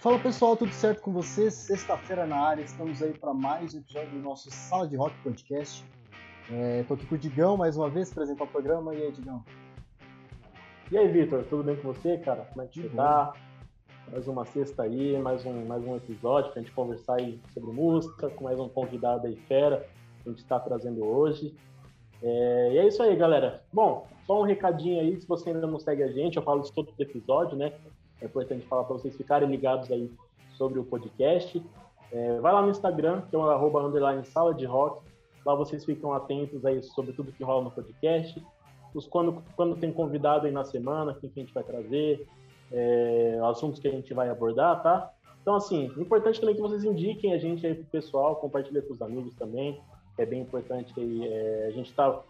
Fala pessoal, tudo certo com vocês? Sexta-feira na área, estamos aí para mais um episódio do nosso Sala de Rock Podcast. É, tô aqui com o Digão mais uma vez, apresentar o programa. E aí, Digão? E aí, Vitor, tudo bem com você, cara? Como é que você tá? Mais uma sexta aí, mais um, mais um episódio pra gente conversar aí sobre música, com mais um convidado aí fera que a gente está trazendo hoje. É, e é isso aí, galera. Bom, só um recadinho aí, se você ainda não segue a gente, eu falo isso todo episódio, né? É importante falar para vocês ficarem ligados aí sobre o podcast. É, vai lá no Instagram, que é o arroba sala de rock. Lá vocês ficam atentos aí sobre tudo que rola no podcast. Os, quando, quando tem convidado aí na semana, quem que a gente vai trazer, é, assuntos que a gente vai abordar, tá? Então, assim, importante também que vocês indiquem a gente aí pro pessoal, compartilhem com os amigos também. É bem importante aí. É, a gente está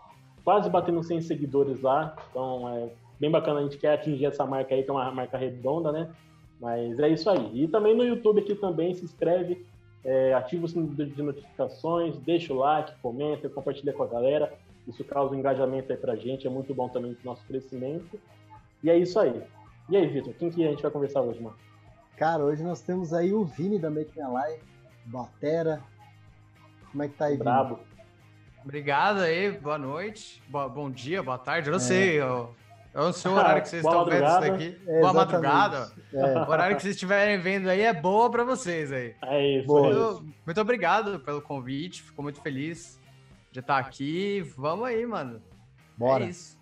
quase batendo 100 seguidores lá, então é bem bacana, a gente quer atingir essa marca aí, que é uma marca redonda, né? Mas é isso aí. E também no YouTube aqui também, se inscreve, é, ativa o sino de notificações, deixa o like, comenta, compartilha com a galera. Isso causa um engajamento aí pra gente, é muito bom também pro nosso crescimento. E é isso aí. E aí, Vitor, quem que a gente vai conversar hoje, mano? Cara, hoje nós temos aí o Vini da Make Me Live, Batera. Como é que tá aí, Brabo. Vini? Obrigado aí, boa noite, boa, bom dia, boa tarde, eu não é. sei, eu, sei o horário que vocês estão vendo isso daqui. É, boa madrugada. É. O horário que vocês estiverem vendo aí é boa para vocês aí. É isso. Muito, muito obrigado pelo convite, fico muito feliz de estar aqui. Vamos aí, mano. Bora. É isso.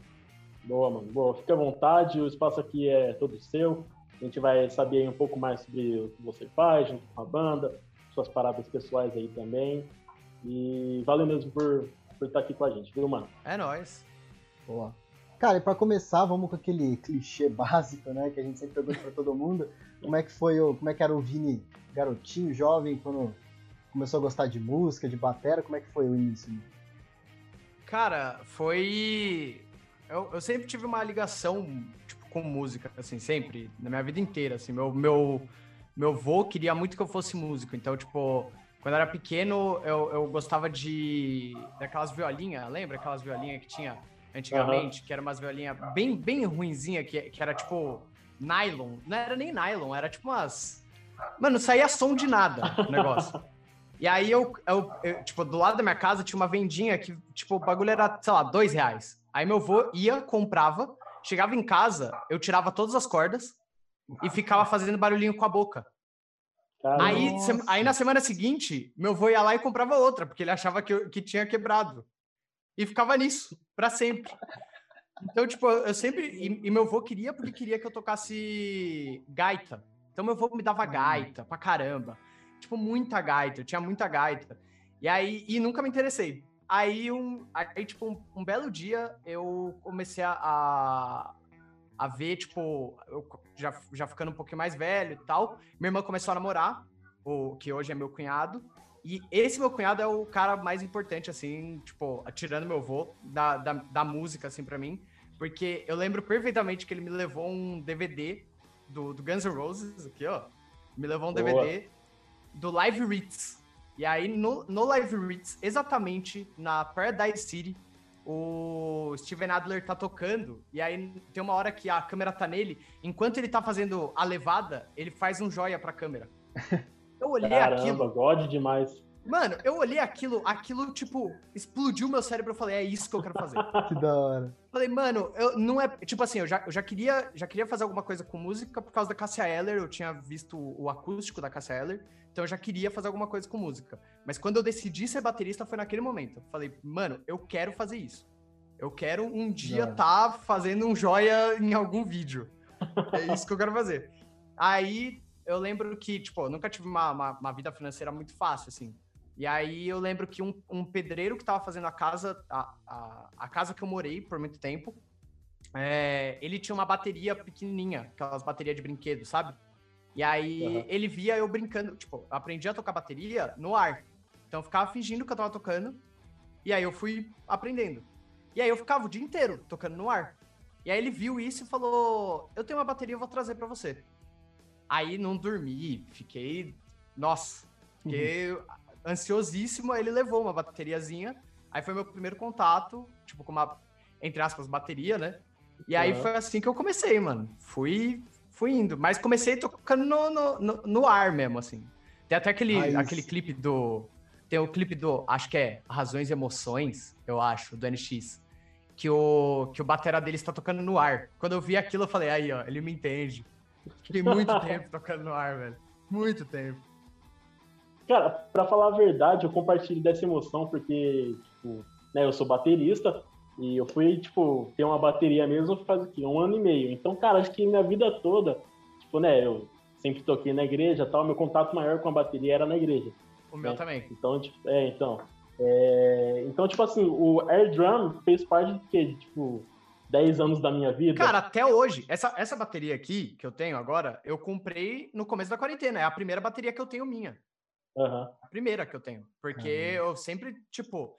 Boa, mano. Boa, fica à vontade, o espaço aqui é todo seu. A gente vai saber um pouco mais sobre o que você faz junto com a banda, suas paradas pessoais aí também. E valeu mesmo por, por estar aqui com a gente, viu, mano? É nóis. Boa. Cara, e pra começar, vamos com aquele clichê básico, né? Que a gente sempre pergunta pra todo mundo. Como é que foi o. Como é que era o Vini garotinho, jovem, quando começou a gostar de música, de batera? Como é que foi o início? Cara, foi. Eu, eu sempre tive uma ligação, tipo, com música, assim, sempre, na minha vida inteira, assim. Meu, meu, meu vô queria muito que eu fosse músico, então, tipo, quando eu era pequeno, eu, eu gostava de. daquelas violinhas, lembra aquelas violinhas que tinha antigamente, uhum. que era umas violinhas bem, bem ruinzinha, que, que era tipo nylon. Não era nem nylon, era tipo umas. Mano, saía som de nada o negócio. E aí eu, eu, eu, tipo, do lado da minha casa tinha uma vendinha que, tipo, o bagulho era, sei lá, dois reais. Aí meu avô ia, comprava, chegava em casa, eu tirava todas as cordas e ficava fazendo barulhinho com a boca. aí, aí na semana seguinte, meu avô ia lá e comprava outra, porque ele achava que, que tinha quebrado. E ficava nisso, para sempre. Então, tipo, eu sempre. E, e, meu avô queria porque queria que eu tocasse gaita. Então, meu avô me dava gaita pra caramba. Tipo, muita gaita. Eu tinha muita gaita. E aí. E nunca me interessei. Aí, um, aí tipo, um, um belo dia, eu comecei a, a ver, tipo, eu já, já ficando um pouquinho mais velho e tal. Minha irmã começou a namorar, o que hoje é meu cunhado. E esse meu cunhado é o cara mais importante, assim, tipo, tirando meu avô, da, da, da música, assim, para mim. Porque eu lembro perfeitamente que ele me levou um DVD do, do Guns N' Roses, aqui, ó. Me levou um Boa. DVD do Live Ritz. E aí, no, no Live Ritz, exatamente na Paradise City, o Steven Adler tá tocando, e aí tem uma hora que a câmera tá nele, enquanto ele tá fazendo a levada, ele faz um joia pra câmera. Eu olhei Caramba, aquilo. God demais. Mano, eu olhei aquilo, aquilo, tipo, explodiu meu cérebro. Eu falei, é isso que eu quero fazer. que da hora. Falei, mano, eu não é. Tipo assim, eu já, eu já, queria, já queria fazer alguma coisa com música por causa da Cassia Eller. Eu tinha visto o acústico da Cassia Eller. Então eu já queria fazer alguma coisa com música. Mas quando eu decidi ser baterista, foi naquele momento. Eu falei, mano, eu quero fazer isso. Eu quero um dia estar tá fazendo um joia em algum vídeo. É isso que eu quero fazer. Aí eu lembro que, tipo, eu nunca tive uma, uma, uma, vida financeira muito fácil, assim. E aí eu lembro que um, um pedreiro que tava fazendo a casa, a, a, a, casa que eu morei por muito tempo, é, ele tinha uma bateria pequenininha, aquelas baterias de brinquedo, sabe? E aí uhum. ele via eu brincando, tipo, eu aprendi a tocar bateria no ar. Então eu ficava fingindo que eu tava tocando, e aí eu fui aprendendo. E aí eu ficava o dia inteiro tocando no ar. E aí ele viu isso e falou: Eu tenho uma bateria, eu vou trazer para você. Aí não dormi, fiquei. Nossa, fiquei uhum. ansiosíssimo. Aí ele levou uma bateriazinha. Aí foi meu primeiro contato, tipo, com uma, entre aspas, bateria, né? E aí uhum. foi assim que eu comecei, mano. Fui, fui indo. Mas comecei tocando no, no, no, no ar mesmo, assim. Tem até aquele, aquele clipe do. Tem o clipe do. Acho que é Razões e Emoções, eu acho, do NX. Que o, que o batera dele está tocando no ar. Quando eu vi aquilo, eu falei, aí, ó, ele me entende. Fiquei muito tempo tocando no ar, velho. Muito tempo. Cara, pra falar a verdade, eu compartilho dessa emoção, porque, tipo, né, eu sou baterista e eu fui, tipo, ter uma bateria mesmo faz o quê? Um ano e meio. Então, cara, acho que minha vida toda, tipo, né, eu sempre toquei na igreja tal, meu contato maior com a bateria era na igreja. O meu né? também. Então, tipo, é, então. É, então, tipo assim, o Air Drum fez parte de quê? Tipo, 10 anos da minha vida. Cara, até hoje, essa, essa bateria aqui que eu tenho agora, eu comprei no começo da quarentena. É a primeira bateria que eu tenho minha. Uhum. A primeira que eu tenho. Porque uhum. eu sempre, tipo,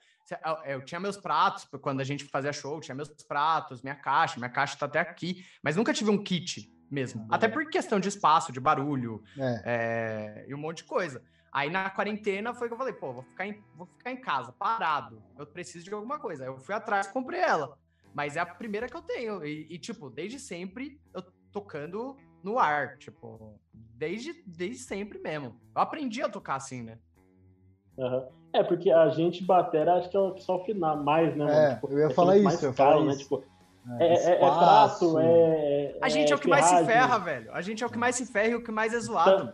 eu tinha meus pratos, quando a gente fazia show, tinha meus pratos, minha caixa, minha caixa tá até aqui, mas nunca tive um kit mesmo. Uhum. Até por questão de espaço, de barulho é. É, e um monte de coisa. Aí na quarentena foi que eu falei, pô, vou ficar, em, vou ficar em casa, parado. Eu preciso de alguma coisa. Aí eu fui atrás e comprei ela. Mas é a primeira que eu tenho. E, e, tipo, desde sempre eu tocando no ar, tipo, desde, desde sempre mesmo. Eu aprendi a tocar assim, né? Uhum. É, porque a gente batera, acho que é só final mais, né? É, tipo, eu ia é falar isso, eu ia falar né? isso. Tipo, é, é, é, é prato, é. A gente é, o que mais se ferra, velho. A gente é o que mais se ferra e o que mais é zoado.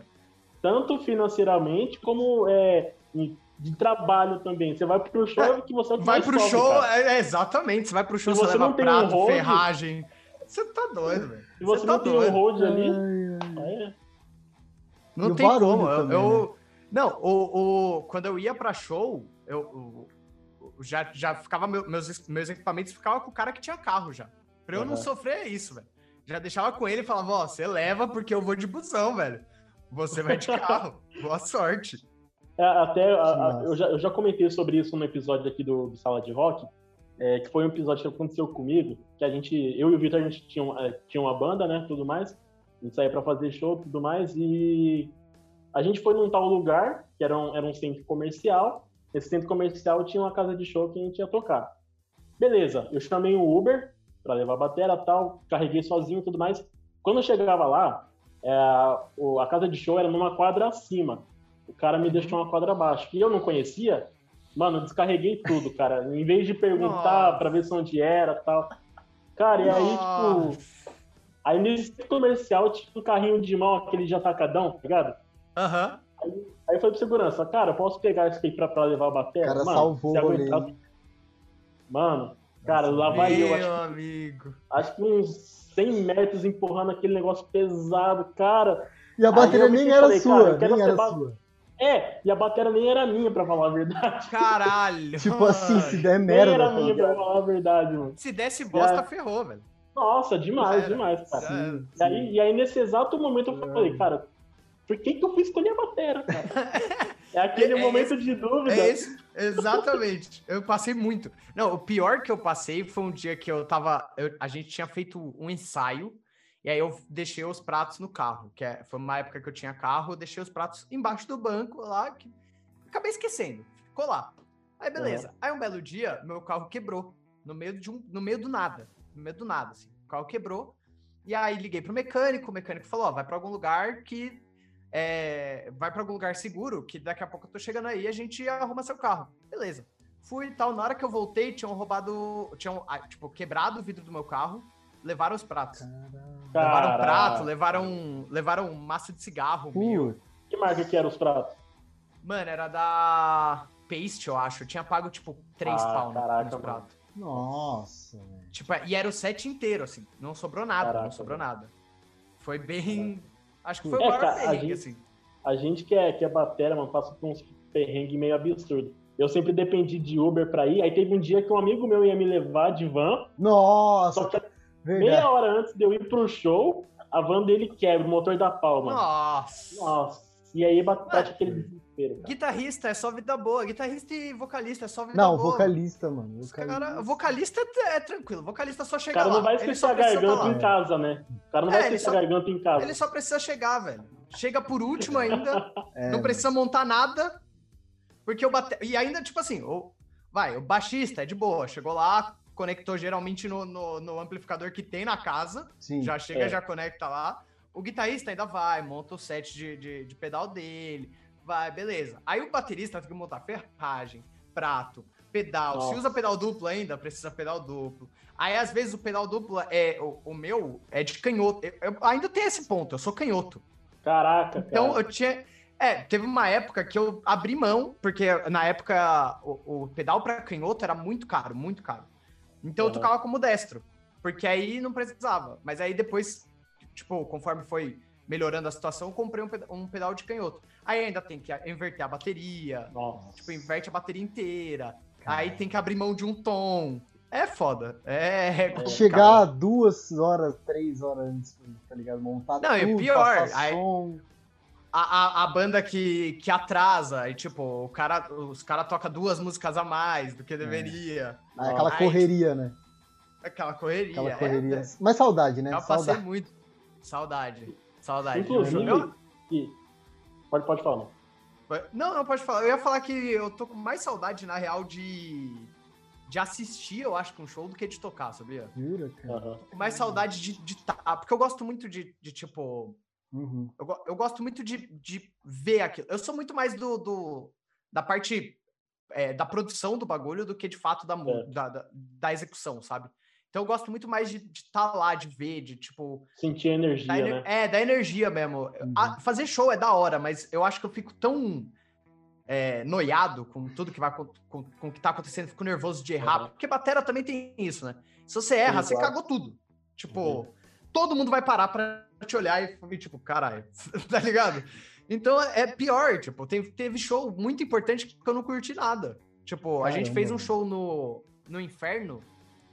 Tanto, financeiramente como é, de trabalho também. Você vai pro show que você vai pro sofre, show, é, exatamente. Você vai pro show, Se você, você leva prato, um ferragem. Você tá doido, velho. Se você, você não tá tem doido. um hold ali. Ai. Não tem como. Eu, eu, né? Não, o, o, quando eu ia pra show, eu, eu já, já ficava. Meus, meus equipamentos ficavam com o cara que tinha carro já. Pra eu uhum. não sofrer isso, velho. Já deixava com ele e falava, ó, você leva porque eu vou de busão, velho. Você vai de carro. Boa sorte. É, até a, a, eu, já, eu já comentei sobre isso no episódio aqui do, do Sala de Rock, é, que foi um episódio que aconteceu comigo, que a gente, eu e o Vitor, a gente tinha, é, tinha uma banda, né, tudo mais, a gente saía pra fazer show tudo mais, e a gente foi num tal lugar, que era um, era um centro comercial. Esse centro comercial tinha uma casa de show que a gente ia tocar. Beleza, eu chamei um Uber para levar a bateria tal, carreguei sozinho e tudo mais. Quando eu chegava lá, é, a casa de show era numa quadra acima. O cara me deixou uma quadra abaixo. E eu não conhecia, mano, descarreguei tudo, cara. Em vez de perguntar para ver se onde era tal. Cara, e aí, tipo. Aí nesse comercial tinha um carrinho de mão, aquele de atacadão, tá ligado? Aham. Uhum. Aí, aí foi pro segurança, cara, posso pegar isso aqui pra, pra levar a bateria? O cara Mano, salvou o aguentar... Mano, cara, lá vai eu. Meu amigo. Acho que uns 100 metros empurrando aquele negócio pesado, cara. E a bateria nem era falei, sua, nem era ba... sua. É, e a bateria nem era minha, pra falar a verdade. Caralho! tipo assim, se der merda. Nem era minha, pra falar a verdade, mano. Se desse bosta, ferrou, velho. Nossa, demais, demais, cara. Sim, e, aí, e aí, nesse exato momento, eu falei, cara, por que, que eu fui escolher a bateria, cara? É aquele é, é momento esse, de dúvida. É esse, exatamente. eu passei muito. Não, o pior que eu passei foi um dia que eu tava. Eu, a gente tinha feito um ensaio. E aí eu deixei os pratos no carro, que é, foi uma época que eu tinha carro, eu deixei os pratos embaixo do banco lá, que acabei esquecendo. Ficou lá. Aí beleza. Uhum. Aí um belo dia, meu carro quebrou no meio de um, no meio do nada, no meio do nada assim. O carro quebrou. E aí liguei pro mecânico, o mecânico falou: "Ó, vai para algum lugar que é, vai para algum lugar seguro, que daqui a pouco eu tô chegando aí e a gente arruma seu carro. Beleza. Fui e tal. Na hora que eu voltei, tinham roubado. Tinham, ah, tipo, quebrado o vidro do meu carro, levaram os pratos. Caramba. Levaram prato, levaram, levaram massa de cigarro. Uh, meu. Que marca que eram os pratos? Mano, era da Paste, eu acho. Eu tinha pago, tipo, três ah, pau caraca, nos pratos. Nossa. Tipo, e era o set inteiro, assim. Não sobrou nada, caraca, não sobrou mano. nada. Foi bem. Acho que foi o é, maior cara, perrengue, a gente, assim. A gente que é, que é batera, mano, passa por uns perrengues meio absurdo. Eu sempre dependi de Uber pra ir. Aí teve um dia que um amigo meu ia me levar de van. Nossa! Só que verdade. meia hora antes de eu ir pro show, a van dele quebra, o motor da palma. Nossa! Nossa! E aí bate aquele desespero. Cara. Guitarrista é só vida boa. Guitarrista e vocalista é só vida não, boa. Não, vocalista, mano. Vocalista. Cara, vocalista é, é, tranquilo. Vocalista só chega lá. O cara não vai esquecer a garganta em casa, né? O cara não é, vai esquecer a garganta em casa. Ele só precisa chegar, velho. Chega por último ainda. é, não precisa montar nada. Porque o bate... E ainda, tipo assim, o... vai, o baixista é de boa. Chegou lá, conectou geralmente no, no, no amplificador que tem na casa. Sim, já chega, é. já conecta lá. o guitarrista ainda vai, monta o set de, de, de pedal dele, vai, beleza. Aí o baterista tem que montar ferragem, prato, pedal. Nossa. Se usa pedal duplo ainda, precisa pedal duplo. Aí, às vezes, o pedal duplo é. O, o meu é de canhoto. Eu, eu, ainda tem esse ponto, eu sou canhoto. Caraca, Então, cara. eu tinha. É, teve uma época que eu abri mão, porque na época o, o pedal para canhoto era muito caro, muito caro. Então uhum. eu tocava como destro, porque aí não precisava. Mas aí depois, tipo, conforme foi melhorando a situação, eu comprei um pedal, um pedal de canhoto. Aí ainda tem que inverter a bateria, Nossa. tipo, inverte a bateria inteira. Aí tem que abrir mão de um tom. É foda. É. é Chegar duas horas, três horas antes, tá ligado? Montar Não, tudo, e pior. Aí, a, a, a, banda que, que atrasa, e tipo, o cara, os caras tocam duas músicas a mais do que é. deveria. É. aquela aí, correria, né? Aquela correria. Aquela é, correria. É, Mas saudade, né? Eu saudade. passei muito. Saudade. Saudade. Inclusive. Eu... Pode, pode falar, não. Não, pode falar. Eu ia falar que eu tô com mais saudade, na real, de. De assistir, eu acho, com um show do que de tocar, sabia? Jura, cara? Uhum. Tô com mais saudade de estar. Tá, porque eu gosto muito de, de tipo. Uhum. Eu, eu gosto muito de, de ver aquilo. Eu sou muito mais do, do da parte é, da produção do bagulho do que de fato da, é. da, da, da, execução, sabe? Então eu gosto muito mais de estar tá lá, de ver, de tipo. Sentir energia. Da, né? É, da energia mesmo. Uhum. A, fazer show é da hora, mas eu acho que eu fico tão é, noiado com tudo que vai com, com, que tá acontecendo, fico nervoso de errar. Uhum. Porque batera também tem isso, né? Se você erra, Sim, você claro. cagou tudo. Tipo, uhum. Todo mundo vai parar pra te olhar e tipo, caralho, tá ligado? Então é pior, tipo, teve, teve show muito importante que eu não curti nada. Tipo, a gente fez um show no, no Inferno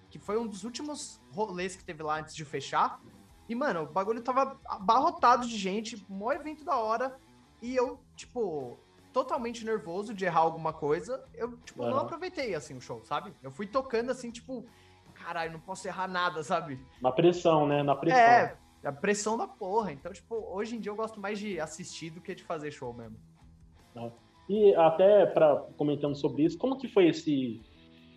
que foi um dos últimos rolês que teve lá antes de fechar. E, mano, o bagulho tava abarrotado de gente, maior evento da hora. E eu, tipo, totalmente nervoso de errar alguma coisa. Eu, tipo, não aproveitei, assim, o show, sabe? Eu fui tocando, assim, tipo, caralho, não posso errar nada, sabe? Na pressão, né? Na pressão. É, a pressão da porra. Então, tipo, hoje em dia eu gosto mais de assistir do que de fazer show mesmo. E até para comentando sobre isso, como que foi esse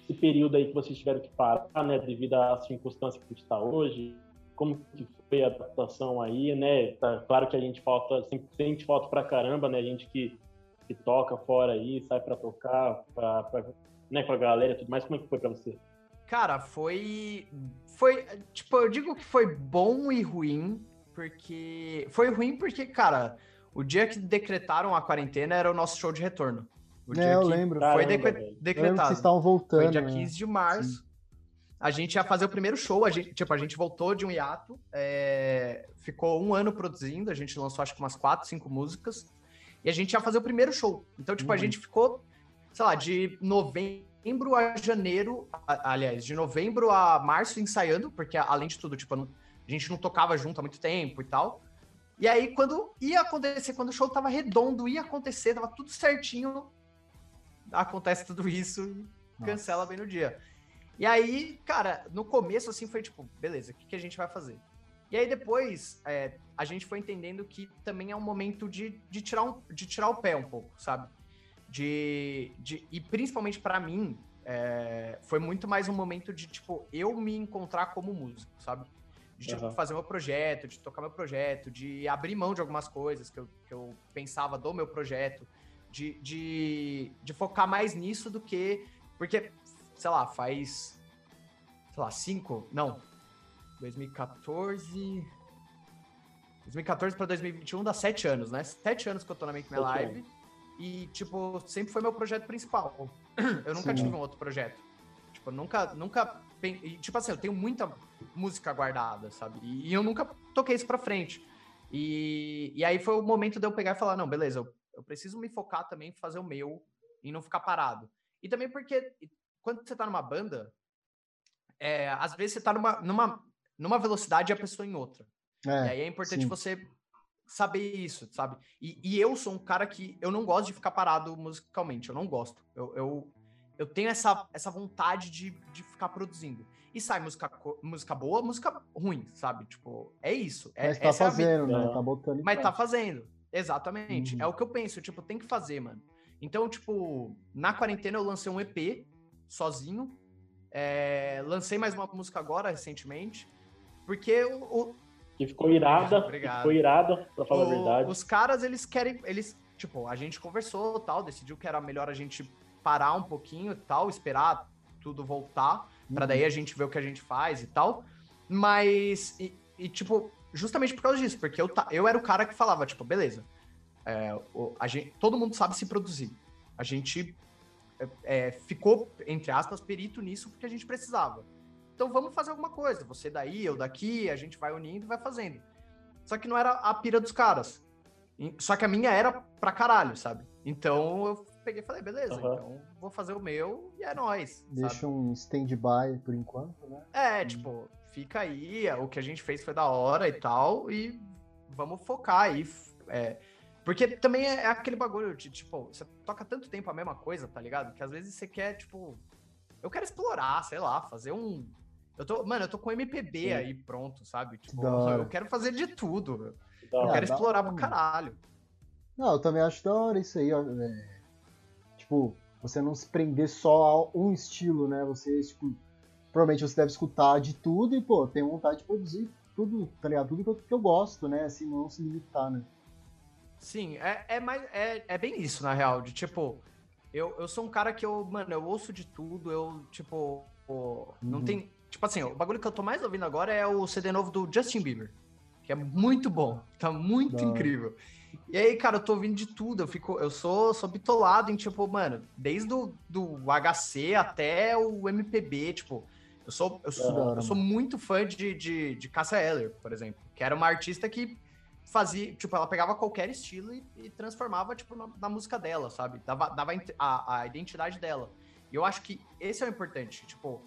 esse período aí que vocês tiveram que parar, né, devido às circunstâncias que está hoje, como que foi a adaptação aí, né? Tá, claro que a gente falta, sempre sente falta pra caramba, né? A gente que, que toca fora aí, sai para tocar, pra, pra, né, com a galera e tudo mais, como é que foi para você? Cara, foi. Foi. Tipo, eu digo que foi bom e ruim, porque. Foi ruim porque, cara, o dia que decretaram a quarentena era o nosso show de retorno. O é, eu lembro. Foi decretado. Eu lembro que vocês estavam voltando. Foi dia 15 né? de março. Sim. A gente ia fazer o primeiro show, a gente, tipo, a gente voltou de um hiato, é, ficou um ano produzindo, a gente lançou acho que umas quatro, cinco músicas, e a gente ia fazer o primeiro show. Então, tipo, uhum. a gente ficou, sei lá, de novembro a janeiro, aliás, de novembro a março ensaiando, porque além de tudo, tipo, a gente não tocava junto há muito tempo e tal. E aí, quando ia acontecer, quando o show tava redondo, ia acontecer, tava tudo certinho, acontece tudo isso e cancela Nossa. bem no dia. E aí, cara, no começo, assim, foi tipo, beleza, o que, que a gente vai fazer? E aí depois, é, a gente foi entendendo que também é um momento de, de, tirar, um, de tirar o pé um pouco, sabe? De, de, e principalmente para mim, é, foi muito mais um momento de, tipo, eu me encontrar como músico, sabe? De, tipo, uhum. fazer meu projeto, de tocar meu projeto, de abrir mão de algumas coisas que eu, que eu pensava do meu projeto de, de, de focar mais nisso do que. Porque, sei lá, faz. Sei lá, cinco. Não. 2014. 2014 para 2021 dá sete anos, né? Sete anos que eu tô na Make My Live. E, tipo, sempre foi meu projeto principal. Eu nunca Sim. tive um outro projeto. Tipo, nunca, nunca. Tipo assim, eu tenho muita música guardada, sabe? E, eu nunca toquei isso pra frente. E, e aí foi o momento de eu pegar e falar: não, beleza, eu eu preciso me focar também fazer o meu e não ficar parado. E também porque quando você tá numa banda, é, às vezes você tá numa, numa, numa velocidade e a pessoa em outra. É, e aí é importante sim. você saber isso, sabe? E, e, eu sou um cara que eu não gosto de ficar parado musicalmente, eu não gosto. Eu, eu, eu tenho essa, essa vontade de, de ficar produzindo. E sai música, música boa, música ruim, sabe? Tipo, é isso. É, Mas tá fazendo, né? Tá botando Mas tá fazendo. Exatamente. Uhum. É o que eu penso, tipo, tem que fazer, mano. Então, tipo, na quarentena eu lancei um EP sozinho. É, lancei mais uma música agora, recentemente. Porque o, o, que ficou irada, que ficou irada, pra falar o, a verdade. Os caras, eles querem, eles, tipo, a gente conversou tal, decidiu que era melhor a gente parar um pouquinho e tal, esperar tudo voltar, uhum. para daí a gente ver o que a gente faz e tal. Mas, e, e, tipo, justamente por causa disso, porque eu, eu era o cara que falava, tipo, beleza, é, o, a gente, todo mundo sabe se produzir. A gente é, é, ficou, entre aspas, perito nisso porque a gente precisava. Então vamos fazer alguma coisa. Você daí, eu daqui, a gente vai unindo e vai fazendo. Só que não era a pira dos caras. Só que a minha era pra caralho, sabe? Então eu peguei e falei, beleza, uhum. então vou fazer o meu e é nóis. Deixa sabe? um stand-by por enquanto, né? É, hum. tipo, fica aí, o que a gente fez foi da hora e tal, e vamos focar aí. É, porque também é aquele bagulho de, tipo, você toca tanto tempo a mesma coisa, tá ligado? Que às vezes você quer, tipo. Eu quero explorar, sei lá, fazer um. Eu tô, mano, eu tô com MPB Sim. aí pronto, sabe? Tipo, eu quero fazer de tudo. Eu quero explorar pra caralho. Não, eu também acho da hora isso aí, ó. É, tipo, você não se prender só a um estilo, né? Você, tipo, provavelmente você deve escutar de tudo e, pô, tem vontade de produzir tudo, tá ligado? Tudo que eu, que eu gosto, né? Assim, não se limitar, né? Sim, é, é, mais, é, é bem isso, na real, de tipo, eu, eu sou um cara que eu, mano, eu ouço de tudo, eu, tipo, não uhum. tem. Tipo assim, o bagulho que eu tô mais ouvindo agora é o CD novo do Justin Bieber, que é muito bom, tá muito não. incrível. E aí, cara, eu tô ouvindo de tudo, eu fico, eu sou, sou bitolado em, tipo, mano, desde o do HC até o MPB, tipo, eu sou, eu sou, eu sou muito fã de, de, de Cassia Eller, por exemplo, que era uma artista que fazia, tipo, ela pegava qualquer estilo e, e transformava, tipo, na, na, música dela, sabe? Dava, dava a, a, identidade dela. E eu acho que esse é o importante, tipo,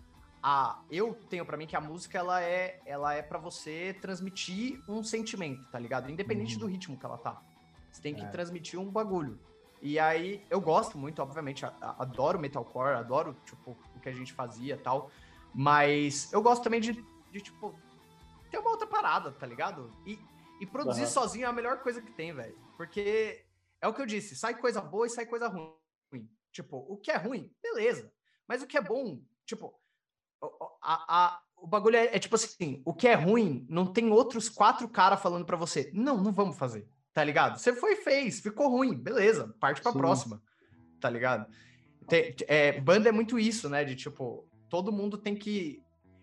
a, eu tenho para mim que a música, ela é, ela é para você transmitir um sentimento, tá ligado? Independente uhum. do ritmo que ela tá. Você tem que é. transmitir um bagulho. E aí, eu gosto muito, obviamente, a, a, adoro metalcore, adoro, tipo, o que a gente fazia e tal, mas eu gosto também de, de, tipo, ter uma outra parada, tá ligado? E e produzir uhum. sozinho é a melhor coisa que tem, velho. Porque é o que eu disse, sai coisa boa e sai coisa ruim. Tipo, o que é ruim, beleza. Mas o que é bom, tipo, a, a, o bagulho é, é, tipo assim, o que é ruim, não tem outros quatro caras falando para você, não, não vamos fazer, tá ligado? Você foi fez, ficou ruim, beleza, parte pra Sim. próxima, tá ligado? Tem, é, banda é muito isso, né, de tipo, todo mundo tem que,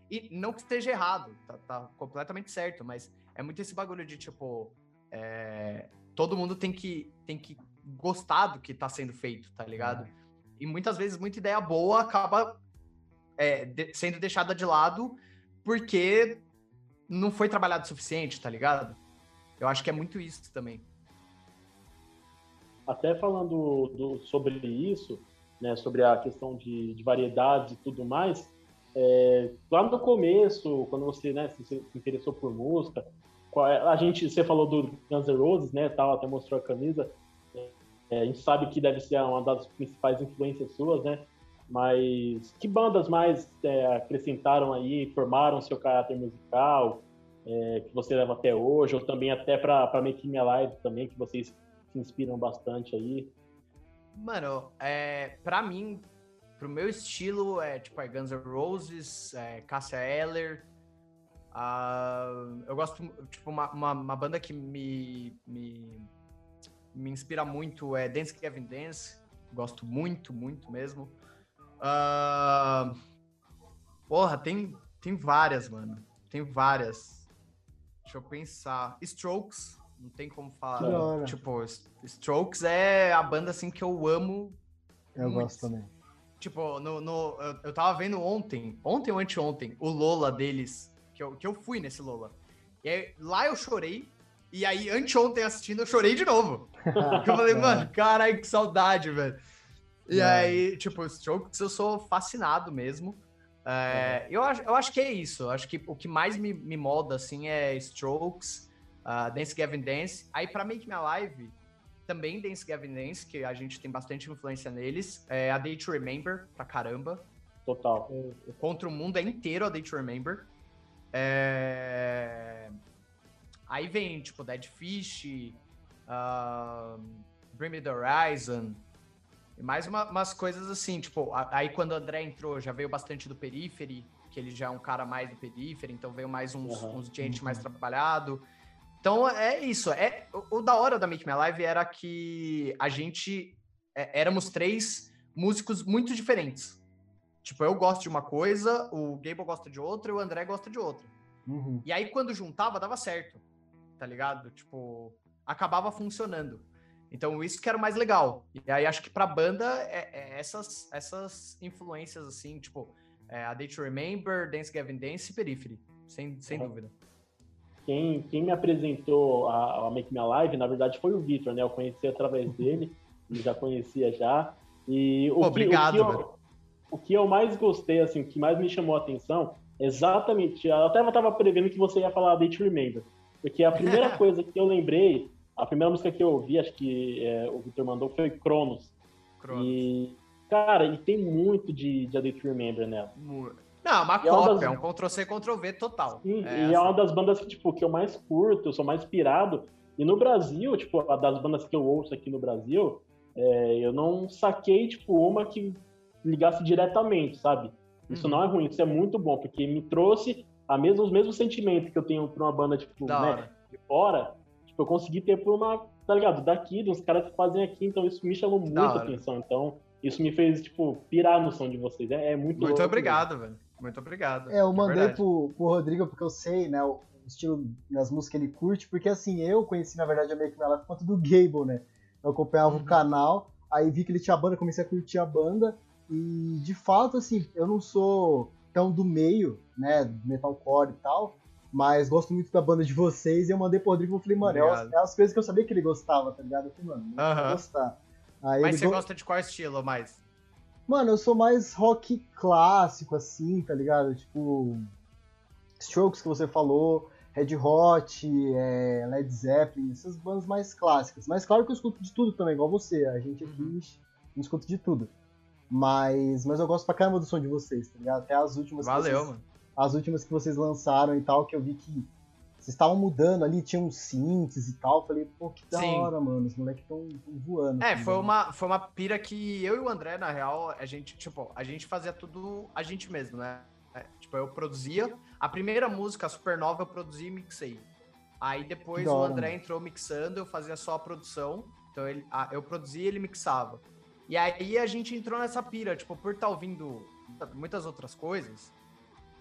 e não que esteja errado, tá, tá completamente certo, mas é muito esse bagulho de, tipo, é, todo mundo tem que, tem que gostar do que tá sendo feito, tá ligado? E muitas vezes muita ideia boa acaba é, de, sendo deixada de lado porque não foi trabalhado o suficiente, tá ligado? Eu acho que é muito isso também. Até falando do, sobre isso, né, sobre a questão de, de e tudo mais, é, lá no começo, quando você né, se, se interessou por música, é, a gente, você falou do Guns N' Roses, né, tal, até mostrou a camisa. É, a gente sabe que deve ser uma das principais influências suas, né? Mas que bandas mais é, acrescentaram aí, formaram seu caráter musical, é, que você leva até hoje, ou também até para Making Me Alive também, que vocês se inspiram bastante aí? Mano, é, para mim, pro meu estilo, é tipo é Guns N' Roses, é, Cassia Eller, Uh, eu gosto, tipo, uma, uma, uma, banda que me, me, me inspira muito é Dance Kevin Dance. Gosto muito, muito mesmo. Uh, porra, tem, tem várias, mano. Tem várias. Deixa eu pensar. Strokes, não tem como falar. Tipo, Strokes é a banda assim que eu amo. Eu muito. gosto também. Tipo, no, no, eu, tava vendo ontem, ontem ou anteontem, o Lola deles que eu, que eu fui nesse Lola. E aí, lá eu chorei, e aí, anteontem assistindo, eu chorei de novo. Eu falei, mano, caralho, que saudade, velho. E é. aí, tipo, Strokes eu sou fascinado mesmo. É, eu, acho, eu acho que é isso. Eu acho que o que mais me, me molda, assim, é Strokes, uh, Dance Gavin Dance. Aí, pra Make Me Alive, também Dance Gavin Dance, que a gente tem bastante influência neles. É a Day to Remember, pra caramba. Total. O, o Contra o Mundo é inteiro a Day to Remember. É... Aí vem, tipo, Dead Fish, uh, Bring Me The Horizon, mais uma, umas coisas assim, tipo, aí quando o André entrou, já veio bastante do Periphery, que ele já é um cara mais do perífero, então veio mais uns, Aham. uns gente mais trabalhado. Então é isso. É, o, o da hora da Make Me Live era que a gente é, éramos três músicos muito diferentes. Tipo, eu gosto de uma coisa, o Gable gosta de outra e o André gosta de outra. Uhum. E aí, quando juntava, dava certo. Tá ligado? Tipo, acabava funcionando. Então, isso que era o mais legal. E aí, acho que pra banda, é, é essas, essas influências, assim, tipo, é, a Day to Remember, Dance Gavin Dance e Periphery. Sem, sem Uhum. dúvida. Quem, quem me apresentou a, a Make Me Alive, na verdade, foi o Vitor, né? Eu conheci através dele, ele já conhecia já. E o Pô, que, obrigado, o que, eu, o que eu mais gostei, assim, o que mais me chamou a atenção, exatamente, eu até estava prevendo que você ia falar Date Remember, porque a primeira coisa que eu lembrei, a primeira música que eu ouvi, acho que é, o Vitor mandou, foi Cronos. Cronos. E, cara, e tem muito de, de A Date Remember nela. Mu- Não, uma E é uma cópia, das- é um Ctrl-C, Ctrl-V total. Sim, É, e é assim. uma das bandas que, tipo, que eu mais curto, eu sou mais pirado. E no Brasil, tipo, das bandas que eu ouço aqui no Brasil, é, eu não saquei, tipo, uma que ligasse diretamente, sabe? Isso Uhum. não é ruim, isso é muito bom, porque me trouxe a mesma, os mesmos sentimentos que eu tenho pra uma banda, tipo, né, de fora, tipo, eu consegui ter por uma, tá ligado? Daqui, dos caras que fazem aqui, então isso me chamou muita atenção. Então, isso me fez, tipo, pirar no som de vocês. É, é muito Muito louco obrigado, velho. Muito obrigado. É, eu De mandei verdade. pro, pro Rodrigo porque eu sei, né, o estilo das músicas que ele curte, porque assim, eu conheci, na verdade, a Make Me Live por conta do Gable, né? Eu acompanhava Uhum. o canal, aí vi que ele tinha banda, comecei a curtir a banda, e de fato, assim, eu não sou tão do meio, né, do metalcore e tal, mas gosto muito da banda de vocês, e eu mandei pro Rodrigo e falei, mano, é as, é as coisas que eu sabia que ele gostava, tá ligado? Eu falei, mano, Aham. gostar. Aí Mas você go- gosta de qual estilo mais? Mano, eu sou mais rock clássico, assim, tá ligado? Tipo. Strokes que você falou, Red Hot, é, Led Zeppelin, essas bandas mais clássicas. Mas claro que eu escuto de tudo também, igual você. A gente aqui Uhum. não escuta de tudo. Mas, mas eu gosto pra caramba do som de vocês, tá ligado? Até as últimas Valeu, vocês, mano. As últimas que vocês lançaram e tal, que eu vi que vocês estavam mudando ali, tinha uns synths e tal. Falei, pô, que da Sim. hora, mano. Os moleques tão, tão voando. É, assim, foi uma, foi uma pira que eu e o André, na real, a gente, tipo, a gente fazia tudo a gente mesmo, né? É, tipo, eu produzia. A primeira música, a Supernova, eu produzi e mixei. Aí depois o André entrou mixando, eu fazia só a produção. Então ele, a- eu produzia e ele mixava. E aí a gente entrou nessa pira, tipo, por estar ouvindo muitas outras coisas,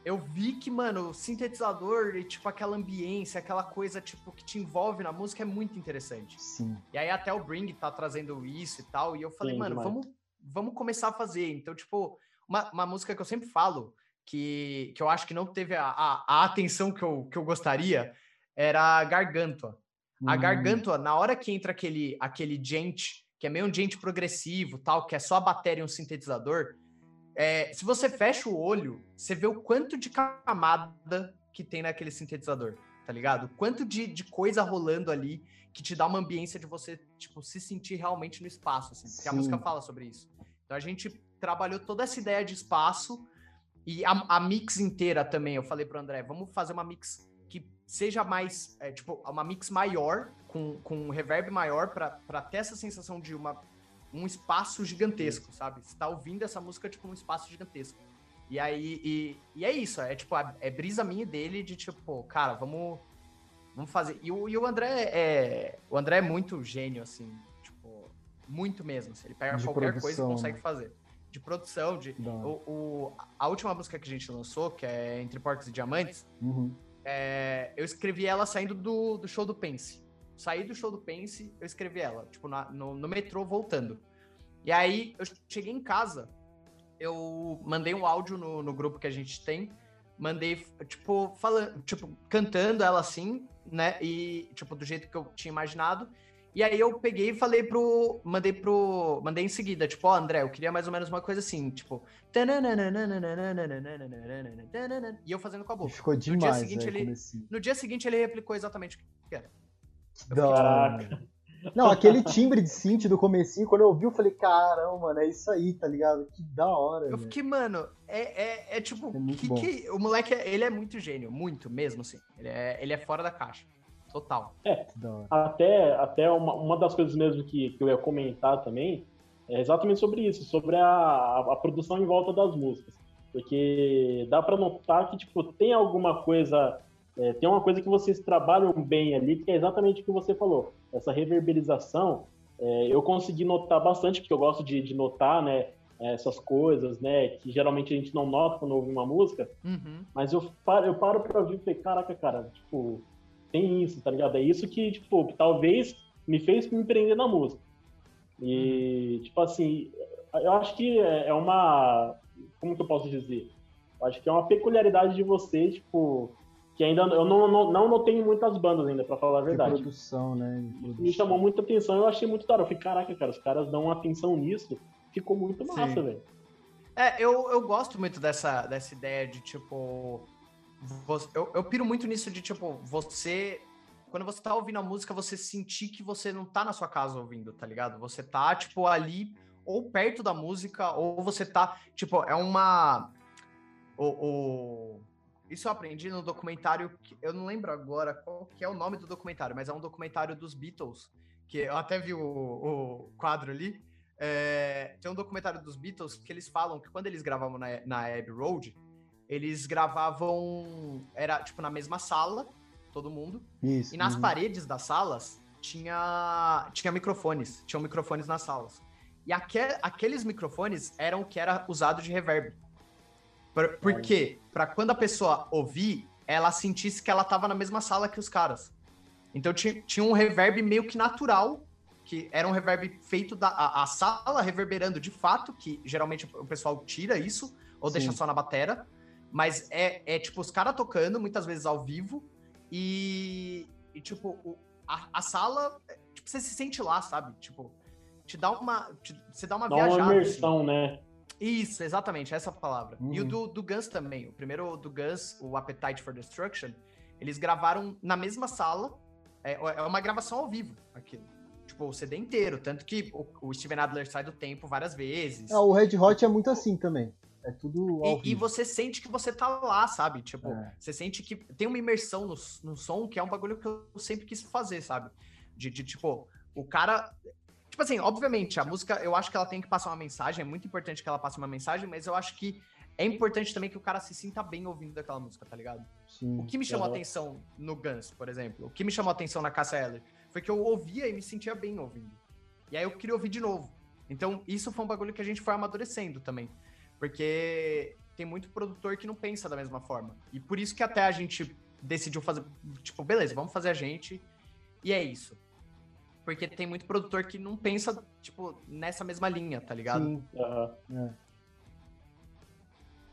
eu vi que, mano, o sintetizador e, tipo, aquela ambiência, aquela coisa, tipo, que te envolve na música é muito interessante. Sim. E aí até o Bring tá trazendo isso e tal. E eu falei, Sim, mano, demais. vamos, vamos começar a fazer. Então, tipo, uma, uma música que eu sempre falo, que, que eu acho que não teve a, a, a atenção que eu, que eu gostaria, era a Gargantua. A Hum, Gargantua, na hora que entra aquele, aquele gente, que é meio um gente progressivo, tal, que é só a bateria e um sintetizador, é, se você fecha o olho, você vê o quanto de camada que tem naquele sintetizador, tá ligado? O quanto de, de coisa rolando ali que te dá uma ambiência de você, tipo, se sentir realmente no espaço, assim. Porque a Sim. música fala sobre isso. Então a gente trabalhou toda essa ideia de espaço e a, a mix inteira também. Eu falei pro André, vamos fazer uma mix que seja mais, é, tipo, uma mix maior, com, com um reverb maior, pra ter essa sensação de uma, um espaço gigantesco, sabe? Você tá ouvindo essa música, tipo, num espaço gigantesco. E aí, e, e é isso, é tipo, é brisa minha dele de tipo, cara, vamos, vamos fazer. E o, e o André é. O André é muito gênio, assim, tipo, muito mesmo. assim, ele pega De qualquer coisa e produção, consegue né? fazer. De produção, de. O, o- a última música que a gente lançou, que é Entre Porcos e Diamantes, Uhum. é, eu escrevi ela saindo do, do show do Pense. Saí do show do Pense, eu escrevi ela, tipo, na- no, no metrô voltando. E aí, eu cheguei em casa, eu mandei um áudio no, no grupo que a gente tem, mandei, tipo, falando, tipo, cantando ela assim, né, e, tipo, do jeito que eu tinha imaginado. E aí eu peguei e falei pro. Mandei pro. Mandei em seguida, tipo, ó, André, eu queria mais ou menos uma coisa assim, tipo. E eu fazendo com a boca. ficou dia demais, seguinte, velho, ele-. No dia seguinte ele replicou exatamente o que era. Caraca. mano. Não, aquele timbre de synth do comecinho, quando eu ouvi, eu falei, caramba, mano, é isso aí, tá ligado? Que da hora, Eu velho. fiquei, mano, é, é, é tipo, É que, que- o moleque, ele é muito gênio, muito mesmo, assim. Ele é, ele é fora da caixa. Total. Que da hora. Até, até uma, uma das coisas mesmo que, que eu ia comentar também é exatamente sobre isso, sobre a, a, a produção em volta das músicas. Porque dá para notar que, tipo, tem alguma coisa, é, tem uma coisa que vocês trabalham bem ali, que é exatamente o que você falou. Essa reverberização, é, eu consegui notar bastante, porque eu gosto de, de notar, né, essas coisas, né, que geralmente a gente não nota quando ouve uma música, Uhum. mas eu paro, eu paro pra ouvir e falei, caraca, cara, tipo, tem isso, tá ligado? É isso que, tipo, talvez me fez me empreender na música. E, tipo assim, eu acho que é é uma. Como que eu posso dizer? Eu acho que é uma peculiaridade de você, tipo, que ainda eu não, não, não notei muitas bandas ainda, pra falar a De verdade. produção, né? de Me produção. chamou muita atenção, eu achei muito da hora. Eu falei, caraca, cara, os caras dão atenção nisso, ficou muito massa, velho. É, eu, eu gosto muito dessa, dessa ideia de, tipo. vo- Eu, eu piro muito nisso de, tipo, você. Quando você tá ouvindo a música, você sentir que você não tá na sua casa ouvindo, tá ligado? Você tá, tipo, ali, ou perto da música, ou você tá. Tipo, é uma. O, o- Isso eu aprendi no documentário. que- Eu não lembro agora qual que é o nome do documentário, mas é um documentário dos Beatles. Que eu até vi o, o quadro ali. É, tem um documentário dos Beatles que eles falam que quando eles gravavam na, na Abbey Road, eles gravavam. Era tipo na mesma sala, todo mundo. Isso. E nas uhum. paredes das salas tinha, tinha microfones. Tinham microfones nas salas. E aque, aqueles microfones eram o que era usado de reverb. Por, por quê? Pra quando a pessoa ouvir, ela sentisse que ela tava na mesma sala que os caras. Então tinha, tinha um reverb meio que natural, que era um reverb feito da a, a sala reverberando de fato, que geralmente o pessoal tira isso, ou Sim. deixa só na batera. Mas é, é tipo os caras tocando, muitas vezes ao vivo, e, e, tipo, o- a, a sala, é, tipo, você se sente lá, sabe? Tipo, te dá uma. te- você dá uma Dá viajada. uma assim. imersão, né? Isso, exatamente, essa palavra. E o Uhum. do, do Guns também. O primeiro do Guns, o Appetite for Destruction, eles gravaram na mesma sala. É, é uma gravação ao vivo, aquilo. Tipo, o CD inteiro. Tanto que o, o Steven Adler sai do tempo várias vezes. Ah, o Red Hot é muito assim também. É tudo E, e você sente que você tá lá, sabe? Tipo, É. você sente que tem uma imersão no, no som, que é um bagulho que eu sempre quis fazer, sabe? De, de, tipo, o cara. Tipo assim, obviamente, a música, eu acho que ela tem que passar uma mensagem, é muito importante que ela passe uma mensagem, mas eu acho que é importante também que o cara se sinta bem ouvindo aquela música, tá ligado? Sim. O que me chamou a Aham. atenção no Guns, por exemplo, o que me chamou a atenção na Cassia Eller, foi que eu ouvia e me sentia bem ouvindo. E aí eu queria ouvir de novo. Então, isso foi um bagulho que a gente foi amadurecendo também. Porque tem muito produtor que não pensa da mesma forma. E por isso que até a gente decidiu fazer, tipo, beleza, vamos fazer a gente. E é isso. Porque tem muito produtor que não pensa, tipo, nessa mesma linha, tá ligado? Sim. Aham.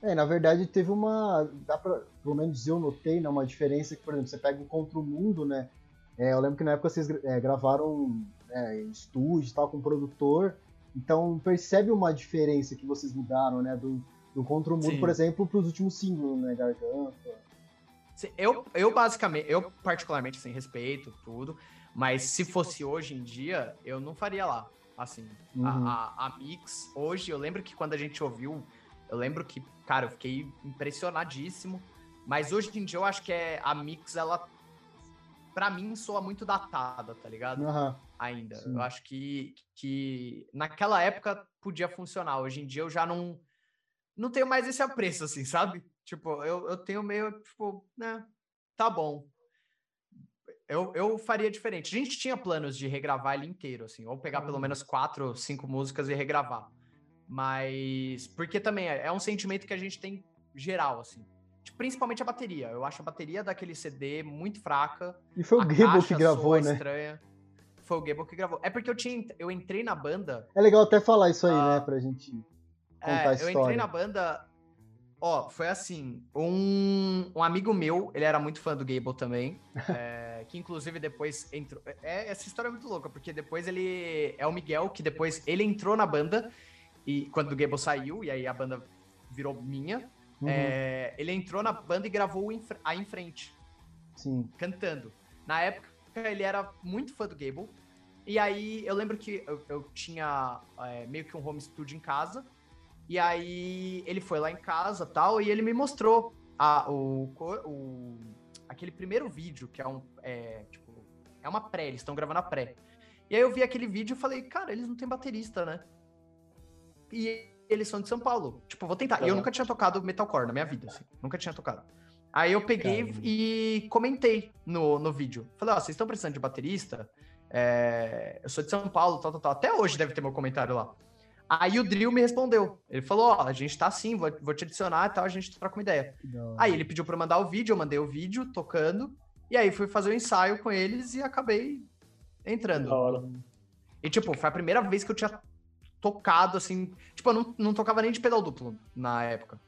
É, na verdade teve uma. Dá pra, pelo menos eu notei, né, uma diferença que, por exemplo, você pega o Contra o Mundo, né? É, eu lembro que na época vocês é, gravaram é, em estúdio e tal, com o produtor. Então percebe uma diferença que vocês mudaram, né? Do, do Contra o Mundo, Sim. por exemplo, pros últimos singles, né? Garganta. Eu, eu basicamente, eu particularmente, assim, respeito tudo, mas se fosse hoje em dia, eu não faria lá. Assim, a- Uhum. a, a, Mix, hoje, eu lembro que quando a gente ouviu, eu lembro que, cara, eu fiquei impressionadíssimo, mas hoje em dia eu acho que é, a Mix, ela, pra mim, soa muito datada, tá ligado? Aham. Ainda. Sim. Eu acho que, que naquela época podia funcionar, hoje em dia eu já não, não tenho mais esse apreço, assim, sabe? Tipo, eu, eu tenho meio, tipo, né, tá bom. Eu, eu faria diferente. A gente tinha planos de regravar ele inteiro, assim, ou pegar pelo Hum. menos quatro, cinco músicas e regravar. Mas, porque também é, é um sentimento que a gente tem geral, assim. Tipo, principalmente a bateria. Eu acho a bateria daquele CD muito fraca. E foi o Gable que gravou, né? estranha. Foi o Gable que gravou. É porque eu tinha, eu entrei na banda É legal até falar isso aí, Ah. né? Pra gente contar É, a eu história. entrei na banda. Ó, foi assim. Um, um amigo meu, ele era muito fã do Gable também. é, que inclusive depois entrou. É, essa história é muito louca, porque depois ele. É o Miguel, que depois ele entrou na banda. E quando o Gable saiu, e aí a banda virou minha. Uhum, é, ele entrou na banda e gravou a Em Frente Sim. cantando. Na época, ele era muito fã do Gable. E aí, eu lembro que eu, eu tinha é, meio que um home studio em casa. E aí, ele foi lá em casa tal, e ele me mostrou a, o, o- aquele primeiro vídeo, que é um. É, tipo, é uma pré, eles estão gravando a pré. E aí, eu vi aquele vídeo e falei, cara, eles não têm baterista, né? E eles são de São Paulo. Tipo, vou tentar. E eu nunca tinha tocado metalcore na minha vida, assim. Nunca tinha tocado. Aí eu peguei Caramba. e comentei no, no vídeo. Falei, ó, oh, vocês estão precisando de baterista? É, eu sou de São Paulo, tal, tal, tal. Até hoje deve ter meu comentário lá. Aí o Drill me respondeu. Ele falou: Ó, oh, a gente tá assim, vou, vou te adicionar e tal, a gente troca uma ideia. Não. Aí ele pediu pra eu mandar o vídeo, eu mandei o vídeo tocando. E aí fui fazer o um ensaio com eles e acabei entrando. Da hora. E, tipo, foi a primeira vez que eu tinha tocado, assim. Tipo, eu não, não tocava nem de pedal duplo na época.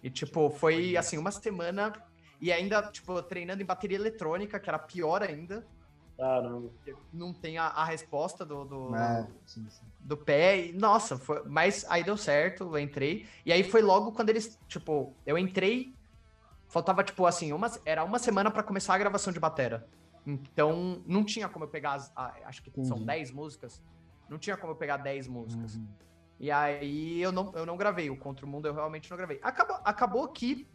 E, tipo, foi, assim, uma semana. E ainda, tipo, treinando em bateria eletrônica, que era pior ainda. Caramba. Não tem a, a resposta do, do, é, sim, sim. Do pé. E, nossa, foi, mas aí deu certo, eu entrei. E aí foi logo quando eles, tipo, eu entrei. Faltava, tipo, assim, uma, era uma semana para começar a gravação de batera. Então, não tinha como eu pegar, as, acho que Entendi. são 10 músicas. Não tinha como eu pegar 10 músicas. Uhum. E aí eu não, eu não gravei. O Contra o Mundo eu realmente não gravei. Acabou, acabou que.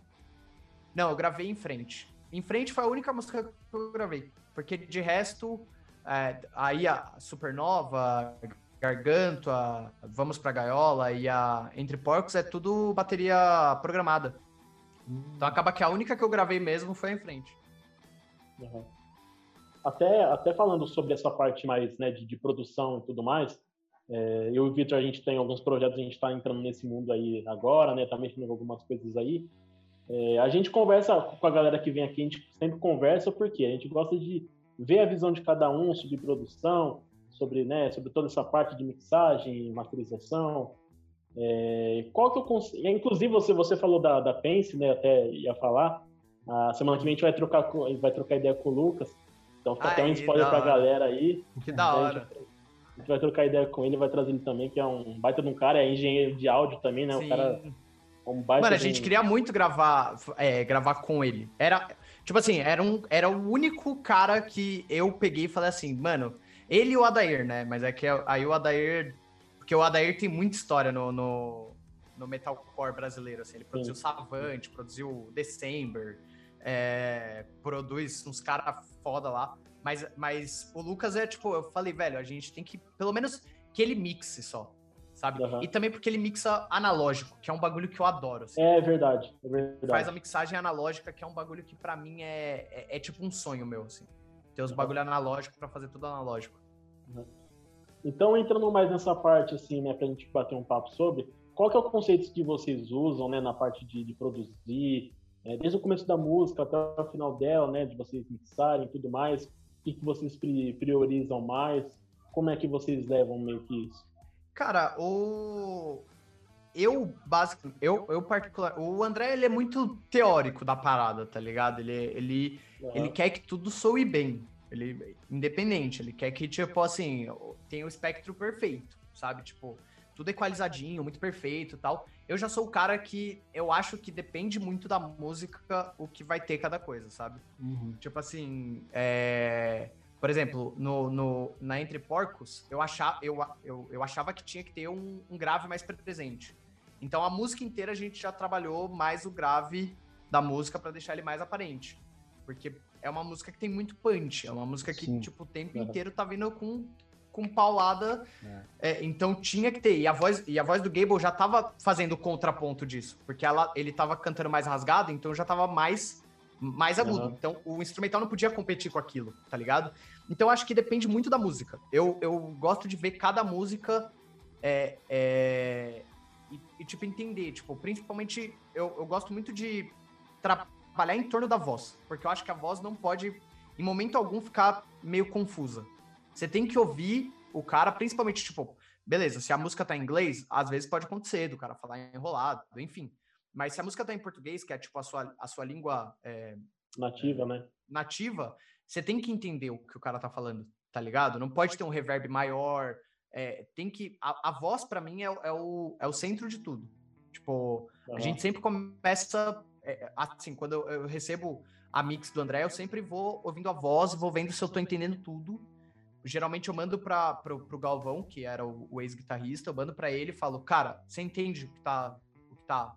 Não, eu gravei em frente. Em frente foi a única música que eu gravei. Porque de resto, é, aí a Supernova, Gargantua, Vamos Pra Gaiola e a Entre Porcos é tudo bateria programada. Hum. Então acaba que a única que eu gravei mesmo foi em frente. Uhum. Até, até falando sobre essa parte mais né, de, de produção e tudo mais, é, eu e o Victor, a gente tem alguns projetos, a gente está entrando nesse mundo aí agora, né? Tá mexendo em algumas coisas aí. É, a gente conversa com a galera que vem aqui, a gente sempre conversa porque a gente gosta de ver a visão de cada um sobre produção, sobre, né, sobre toda essa parte de mixagem, masterização. É, qual que eu consigo... Inclusive, você, você falou da, da Pense, né? Até ia falar. A semana que vem a gente vai trocar, vai trocar ideia com o Lucas. Então fica até um spoiler pra galera aí. Que da hora. A gente vai trocar ideia com ele, vai trazer ele também, que é um baita de um cara, é engenheiro de áudio também, né? Sim. O cara um Mano, a gente queria muito gravar, é, gravar com ele. Era, tipo assim, era, um, era o único cara que eu peguei e falei assim, mano, ele e o Adair, né? Mas é que aí o Adair. Porque o Adair tem muita história no, no, no metalcore brasileiro, assim. Ele produziu Sim. Savante, produziu December, é, produz uns caras foda lá. Mas, mas o Lucas é tipo, eu falei, velho, a gente tem que, pelo menos, que ele mixe só sabe? Uhum. E também porque ele mixa analógico, que é um bagulho que eu adoro. Assim. É verdade, é verdade. Faz a mixagem analógica, que é um bagulho que para mim é, é, é, tipo um sonho meu, assim. Ter os uhum. bagulho analógico para fazer tudo analógico. Uhum. Então, entrando mais nessa parte, assim, né, pra gente bater um papo sobre, qual que é o conceito que vocês usam, né, na parte de, de produzir, é, desde o começo da música até o final dela, né, de vocês mixarem e tudo mais, o que, que vocês priorizam mais, como é que vocês levam meio que isso? Cara, o. Eu, básico, eu, eu particular. O André, ele é muito teórico da parada, tá ligado? Ele, ele, ele quer que tudo soe bem. Ele, independente, ele quer que, tipo, assim, tenha o espectro perfeito, sabe? Tipo, tudo equalizadinho, muito perfeito tal. Eu já sou o cara que eu acho que depende muito da música o que vai ter cada coisa, sabe? Uhum. Tipo assim, é por exemplo, no, no, na Entre Porcos, eu achava, eu, eu, eu achava que tinha que ter um, um grave mais presente. Então a música inteira a gente já trabalhou mais o grave da música para deixar ele mais aparente. Porque é uma música que tem muito punch, é uma música que, Sim. tipo, o tempo uhum. inteiro tá vindo com, com paulada. É. É, então tinha que ter. E a, voz, e a voz do Gable já tava fazendo contraponto disso. Porque ela, ele tava cantando mais rasgado, então já tava mais mais agudo. Uhum. Então, o instrumental não podia competir com aquilo, tá ligado? Então, acho que depende muito da música. Eu, eu gosto de ver cada música é, é, e, e, tipo, entender. Tipo, principalmente, eu, eu gosto muito de trabalhar em torno da voz, porque eu acho que a voz não pode, em momento algum, ficar meio confusa. Você tem que ouvir o cara, principalmente, tipo, beleza, se a música tá em inglês, às vezes pode acontecer do cara falar enrolado, enfim. Mas se a música tá em português, que é tipo a sua, a sua língua é, nativa, é, né? Nativa, você tem que entender o que o cara tá falando, tá ligado? Não pode ter um reverb maior. É, tem que. A, a voz, para mim, é, é, o, é o centro de tudo. Tipo, uhum. a gente sempre começa. É, assim, quando eu, eu, recebo a mix do André, eu sempre vou ouvindo a voz, vou vendo se eu tô entendendo tudo. Geralmente eu mando para pro Galvão, que era o, o ex-guitarrista, eu mando para ele e falo, cara, você entende o que tá, o que tá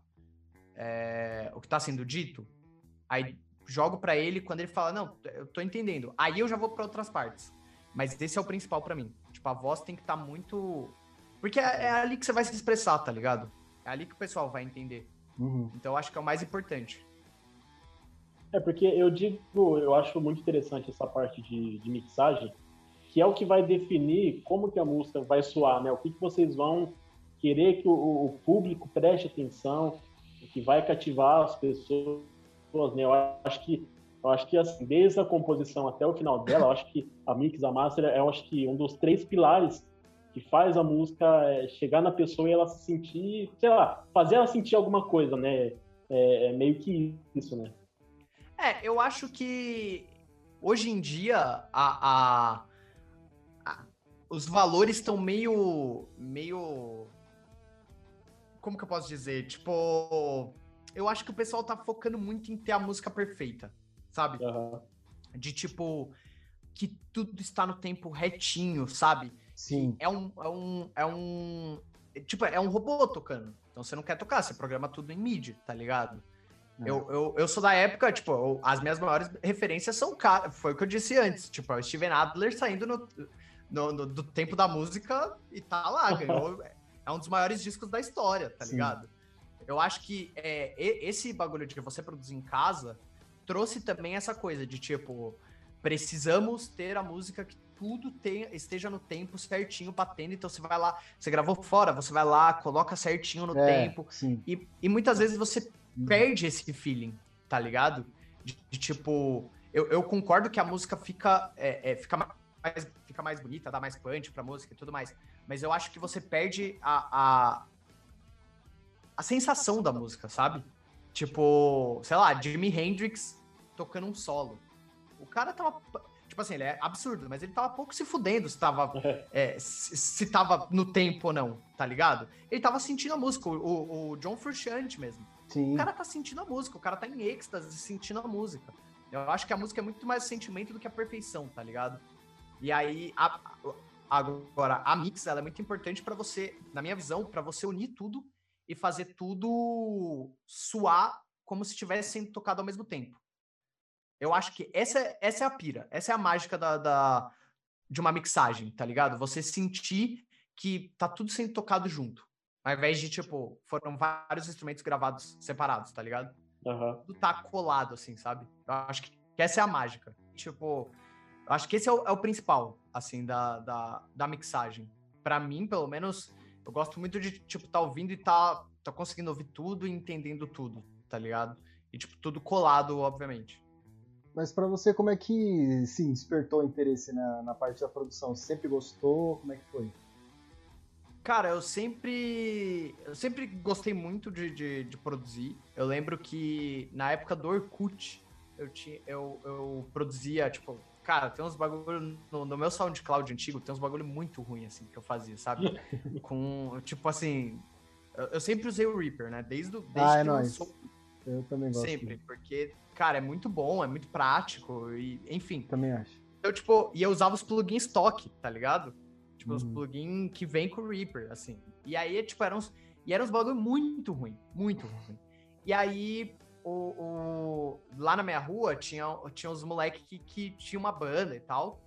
é, o que está sendo dito, aí jogo para ele quando ele fala, não, eu tô entendendo. Aí eu já vou para outras partes. Mas esse é o principal para mim. Tipo, a voz tem que estar tá muito Porque é, é, ali que você vai se expressar, tá ligado? É ali que o pessoal vai entender. Uhum. Então eu acho que é o mais importante. É, porque eu digo, eu acho muito interessante essa parte de, de mixagem, que é o que vai definir como que a música vai soar, né? O que, que vocês vão querer que o, o público preste atenção, o que vai cativar as pessoas, né? Eu acho que eu acho que assim, desde a composição até o final dela, eu acho que a mix, a master, é eu acho que um dos três pilares que faz a música é, chegar na pessoa e ela se sentir, sei lá, fazer ela sentir alguma coisa, né? É, é meio que isso, né? É, eu acho que hoje em dia a, a, a os valores estão meio, meio, como que eu posso dizer? Tipo, eu acho que o pessoal tá focando muito em ter a música perfeita, sabe? Uhum. De tipo que tudo está no tempo retinho, sabe? Sim. É um, é um, é um, tipo, é um robô tocando. Então você não quer tocar, você programa tudo em MIDI, tá ligado? É. Eu, eu, eu sou da época, tipo, eu, as minhas maiores referências são cara, foi o que eu disse antes, tipo, é o Steven Adler saindo no, no, no, do tempo da música e tá lá, ganhou, é um dos maiores discos da história, tá Sim. ligado? Eu acho que é, esse bagulho de você produzir em casa trouxe também essa coisa de tipo, precisamos ter a música que tudo tenha, esteja no tempo certinho, batendo. Então você vai lá, você gravou fora, você vai lá, coloca certinho no é, tempo. E, e muitas vezes você perde esse feeling, tá ligado? De, de tipo, eu, eu, concordo que a música fica, é, é, fica, mais, fica mais bonita, dá mais punch pra música e tudo mais. Mas eu acho que você perde a, a, a sensação da música, sabe? Tipo, sei lá, Jimi Hendrix tocando um solo. O cara tava. Tipo assim, ele é absurdo, mas ele tava pouco se fudendo se tava, é, se, se tava no tempo ou não, tá ligado? Ele tava sentindo a música, o, o John Frusciante mesmo. Sim. O cara tá sentindo a música, o cara tá em êxtase sentindo a música. Eu acho que a música é muito mais sentimento do que a perfeição, tá ligado? E aí, a, agora, a mix, ela é muito importante para você, na minha visão, para você unir tudo e fazer tudo suar como se estivesse sendo tocado ao mesmo tempo. Eu acho que essa, é, essa é a pira, essa é a mágica da, da, de uma mixagem, tá ligado? Você sentir que tá tudo sendo tocado junto. Ao invés de, tipo, foram vários instrumentos gravados separados, tá ligado? Uhum. Tudo tá colado, assim, sabe? Eu acho que essa é a mágica. Tipo, eu acho que esse é o, é o principal, assim, da, da, da mixagem. para mim, pelo menos, eu gosto muito de, tipo, tá ouvindo e tá, tá conseguindo ouvir tudo e entendendo tudo, tá ligado? E, tipo, tudo colado, obviamente. Mas para você, como é que sim, despertou interesse na, na parte da produção? Você sempre gostou? Como é que foi? Cara, eu sempre. Eu sempre gostei muito de, de, de, produzir. Eu lembro que na época do Orkut, eu, tinha, eu, eu produzia, tipo, cara, tem uns bagulho. No, no meu SoundCloud antigo, tem uns bagulho muito ruim, assim, que eu fazia, sabe? Com. Tipo assim. Eu, eu, sempre usei o Reaper, né? Desde, desde ah, é que nóis. eu sou. Eu também gosto. Sempre, porque cara, é muito bom, é muito prático, e enfim. Também acho. Eu, tipo, e eu usava os plugins stock, tá ligado? Tipo, uhum. os plugins que vem com o Reaper, assim. E aí, tipo, eram uns, e eram uns bagulho muito ruim, muito ruim. E aí, o, o, lá na minha rua, tinha, tinha uns moleques que, que tinha uma banda e tal.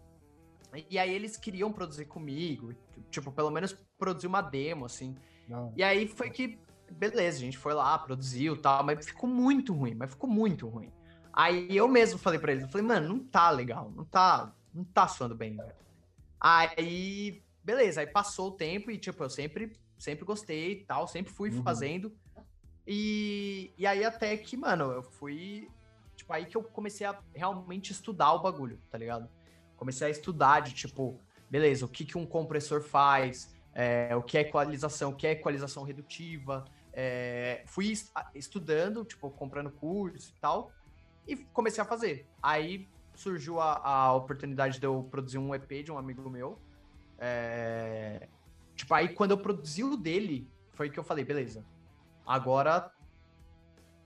E aí eles queriam produzir comigo, tipo, pelo menos produzir uma demo, assim. Não. E aí foi que beleza, a gente foi lá, produziu tal, mas ficou muito ruim, mas ficou muito ruim. Aí eu mesmo falei para eles, eu falei, mano, não tá legal, não tá, não tá soando bem, velho. Aí, beleza, aí passou o tempo e, tipo, eu sempre, sempre gostei e tal, sempre fui uhum. fazendo. E, e aí até que, mano, eu fui, tipo, aí que eu comecei a realmente estudar o bagulho, tá ligado? Comecei a estudar de, tipo, beleza, o que, que um compressor faz, é, o que é equalização, o que é equalização redutiva. É, fui estudando, tipo, comprando cursos e tal, e comecei a fazer. Aí surgiu a, a oportunidade de eu produzir um EP de um amigo meu. É, tipo, aí quando eu produzi o dele, foi que eu falei, beleza, agora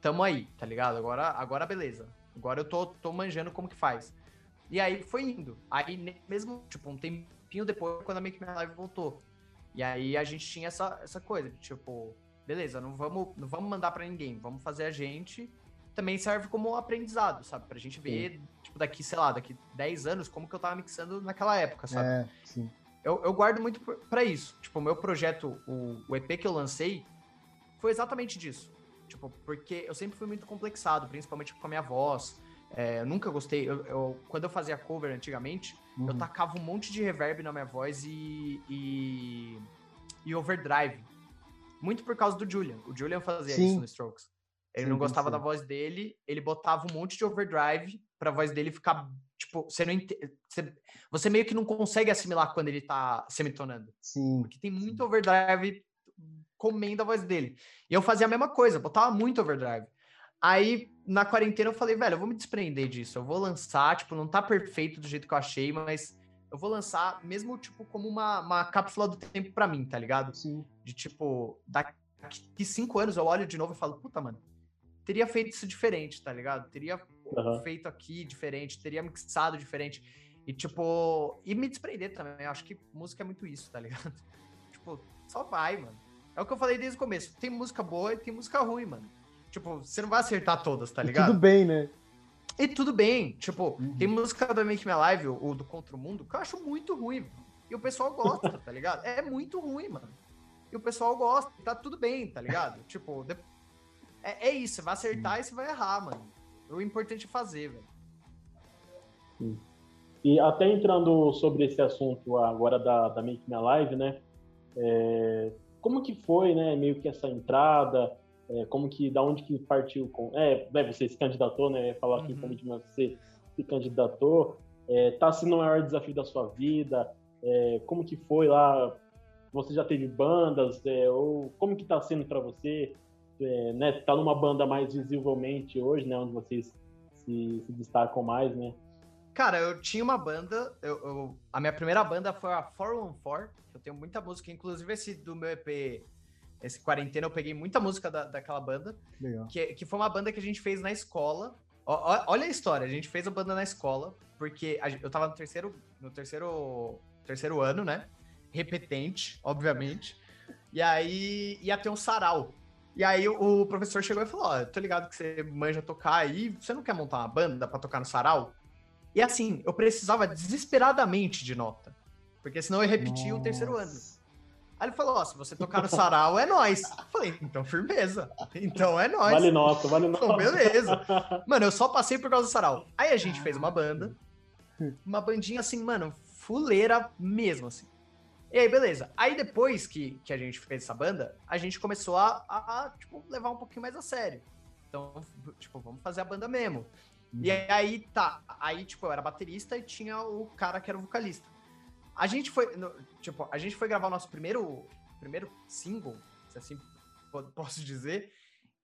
tamo aí, tá ligado? Agora, agora beleza. Agora eu tô, tô manjando como que faz. E aí foi indo. Aí mesmo, tipo, um tempinho depois, quando a Make My Live voltou, e aí a gente tinha essa, essa coisa, tipo, beleza, não vamos, não vamos mandar para ninguém, vamos fazer a gente. Também serve como aprendizado, sabe? Pra gente ver, sim. tipo, daqui, sei lá, daqui 10 anos, como que eu tava mixando naquela época, sabe? É, sim. eu, eu guardo muito para isso. Tipo, o meu projeto, o, o EP que eu lancei, foi exatamente disso. Tipo, porque eu sempre fui muito complexado, principalmente com a minha voz. É, eu nunca gostei. Eu, eu, quando eu fazia cover antigamente, uhum. eu tacava um monte de reverb na minha voz e, e, e overdrive. Muito por causa do Julian. O Julian fazia sim. isso no Strokes. Ele sim, não gostava da voz dele, ele botava um monte de overdrive pra voz dele ficar. Tipo, você não ent... você, você meio que não consegue assimilar quando ele tá semitonando. Sim. Porque tem muito overdrive comendo a voz dele. E eu fazia a mesma coisa, botava muito overdrive. Aí, na quarentena, eu falei, velho, eu vou me desprender disso. Eu vou lançar, tipo, não tá perfeito do jeito que eu achei, mas eu vou lançar mesmo, tipo, como uma, uma cápsula do tempo para mim, tá ligado? Sim. De, tipo, daqui cinco anos eu olho de novo e falo, puta, mano, teria feito isso diferente, tá ligado? Teria uhum. feito aqui diferente, teria mixado diferente. E, tipo, e me desprender também. Eu acho que música é muito isso, tá ligado? tipo, só vai, mano. É o que eu falei desde o começo. Tem música boa e tem música ruim, mano. Tipo, você não vai acertar todas, tá ligado? Tudo bem, né? E tudo bem. Tipo, uhum. tem música do Make Me Alive, o do Contra o Mundo, que eu acho muito ruim. E o pessoal gosta, tá ligado? É muito ruim, mano. E o pessoal gosta, tá tudo bem, tá ligado? tipo, é, é, isso, você vai acertar e você vai errar, mano. O importante é fazer, velho. Sim. E até entrando sobre esse assunto agora da, da Make Me Alive, né? É, como que foi, né, meio que essa entrada, é, como que, da onde que partiu com, é, né, você se candidatou, né, falar aqui uhum. como de você se candidatou, é, tá sendo o maior desafio da sua vida, é, como que foi lá, você já teve bandas, é, ou como que tá sendo para você, é, né, tá numa banda mais visivelmente hoje, né, onde vocês se, se destacam mais, né? Cara, eu tinha uma banda, eu, eu, a minha primeira banda foi a 414, eu tenho muita música, inclusive esse do meu EP, esse quarentena, eu peguei muita música da, daquela banda. Legal. Que, que foi uma banda que a gente fez na escola. Ó, olha a história, a gente fez a banda na escola, porque a, eu tava no terceiro, no terceiro, terceiro ano, né? Repetente, obviamente. E aí ia ter um sarau. E aí o, o professor chegou e falou: Ó, oh, tô ligado que você manja tocar aí, você não quer montar uma banda para tocar no sarau? E assim, eu precisava desesperadamente de nota. Porque senão eu repetia o terceiro ano. Aí ele falou: Ó, se você tocar no sarau, é nós. falei, então firmeza. Então é nós. Vale nota, vale nota. Então, beleza. Mano, eu só passei por causa do sarau. Aí a gente fez uma banda. Uma bandinha assim, mano, fuleira mesmo, assim. E aí, beleza. Aí depois que, que a gente fez essa banda, a gente começou a, a, a tipo, levar um pouquinho mais a sério. Então, tipo, vamos fazer a banda mesmo. Uhum. E aí, tá. Aí, tipo, eu era baterista e tinha o cara que era o vocalista. A gente foi, no, tipo, a gente foi gravar o nosso primeiro, primeiro single, se assim posso dizer,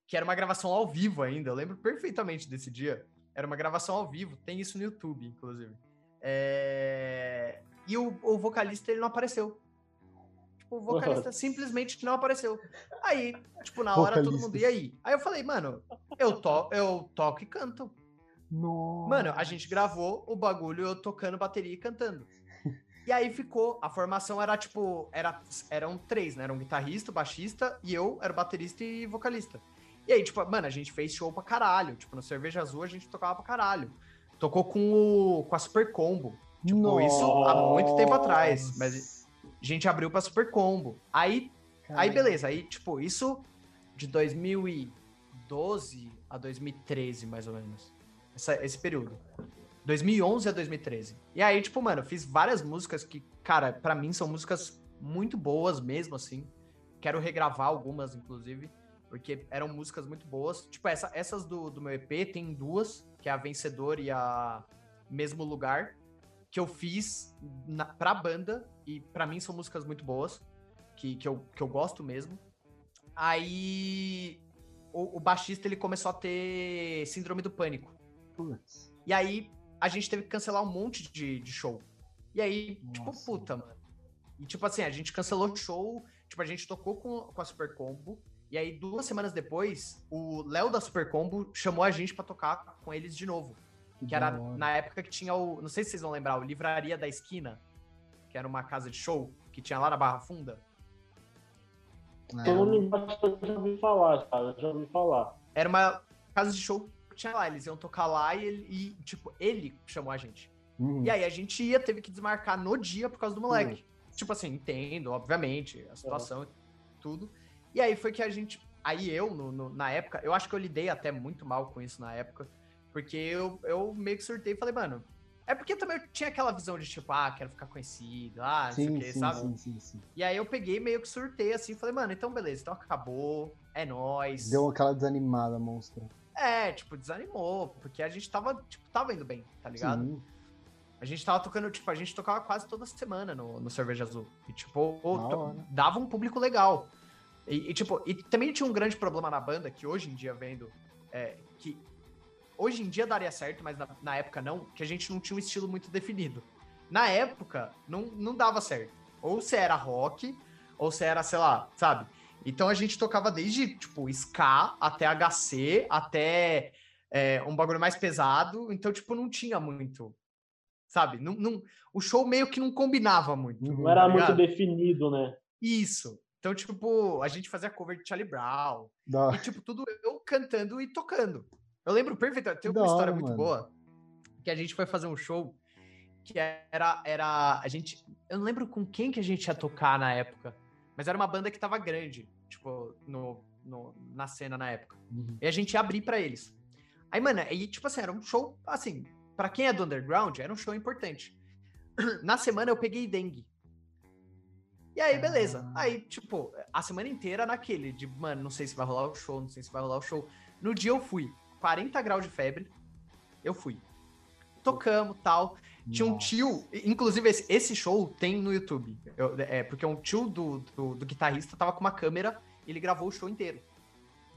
que era uma gravação ao vivo ainda. Eu lembro perfeitamente desse dia. Era uma gravação ao vivo, tem isso no YouTube, inclusive. É... E o, o vocalista, ele não apareceu. Tipo, o vocalista Nossa. simplesmente não apareceu. Aí, tipo, na hora todo mundo, e aí? Aí eu falei, mano, eu, to eu toco e canto. Nossa. Mano, a gente gravou o bagulho eu tocando bateria e cantando. E aí ficou, a formação era tipo, era, eram três, né? Era um guitarrista, baixista e eu era baterista e vocalista. E aí, tipo, mano, a gente fez show pra caralho. Tipo, no Cerveja Azul a gente tocava pra caralho. Tocou com, o, com a Super Combo. Tipo, Nossa. isso há muito tempo atrás. Mas a gente abriu pra Super Combo. Aí, aí beleza. Aí, tipo, isso de 2012 a 2013, mais ou menos. Essa, esse período. 2011 a 2013. E aí, tipo, mano, fiz várias músicas que, cara, para mim são músicas muito boas mesmo, assim. Quero regravar algumas, inclusive, porque eram músicas muito boas. Tipo, essa, essas do, do meu EP tem duas, que é a Vencedor e a Mesmo Lugar, que eu fiz na, pra banda, e para mim são músicas muito boas, que, que, eu, que eu gosto mesmo. Aí o, o baixista ele começou a ter síndrome do pânico. Putz. E aí a gente teve que cancelar um monte de, de show. E aí, tipo, Nossa. tipo, puta, mano. E tipo assim, a gente cancelou o show, tipo, a gente tocou com, com a Super Combo. E aí, duas semanas depois, o Léo da Super Combo chamou a gente para tocar com eles de novo. Que, que era na época que tinha o. Não sei se vocês vão lembrar, o Livraria da Esquina, que era uma casa de show que tinha lá na Barra Funda. É. Eu já ouvi falar, cara, já ouvi falar. Era uma casa de show tinha lá, eles iam tocar lá e, ele, e tipo, ele chamou a gente. Uhum. E aí a gente ia, teve que desmarcar no dia por causa do moleque. tipo assim, entendo, obviamente, a situação e tudo. E aí foi que a gente. Aí eu, no, no- na época, eu acho que eu lidei até muito mal com isso na época. Porque eu, eu meio que surtei e falei, mano. É porque também eu tinha aquela visão de tipo, ah, quero ficar conhecido, ah, não sei o Sim, que, sim, sabe? sim, sim, sim. E aí eu peguei meio que surtei assim, falei, mano, então beleza, então acabou, é nóis. Deu aquela desanimada, monstro. É, tipo, desanimou, porque a gente tava, tipo, tava indo bem, tá ligado? Sim. A gente tava tocando, tipo, a gente tocava quase toda semana no, no Cerveja Azul. E, tipo, dava um público legal. E, e, tipo, e também tinha um grande problema na banda, que hoje em dia vendo, é, que hoje em dia daria certo, mas na, na época não, que a gente não tinha um estilo muito definido. Na época, não, não dava certo. Ou se era rock, ou se era, sei lá, sabe? Então a gente tocava desde, tipo, ska até HC, até é, um bagulho mais pesado. Então, tipo, não tinha muito, sabe? Não, não, o show meio que não combinava muito. Não era tá muito ligado? definido, né? Isso. Então, tipo, a gente fazia cover de Charlie Brown. Da... E, tipo, tudo eu cantando e tocando. Eu lembro perfeitamente. Tem Da uma história hora, muito mano. boa. Que a gente foi fazer um show que era. era a gente. Eu não lembro com quem que a gente ia tocar na época. Mas era uma banda que tava grande, tipo, no, no- na cena na época. Uhum. E a gente ia abrir pra eles. Aí, mano, aí, tipo assim, era um show, assim, pra quem é do underground, era um show importante. Na semana eu peguei dengue. E aí, beleza. Ah. Aí, tipo, a semana inteira naquele, de, mano, não sei se vai rolar o show, não sei se vai rolar o show. No dia eu fui, 40 graus de febre, eu fui. Tocamos, tal. Tinha um tio, inclusive esse, esse show tem no YouTube. Eu- é, porque um tio do, do, do guitarrista tava com uma câmera e ele gravou o show inteiro.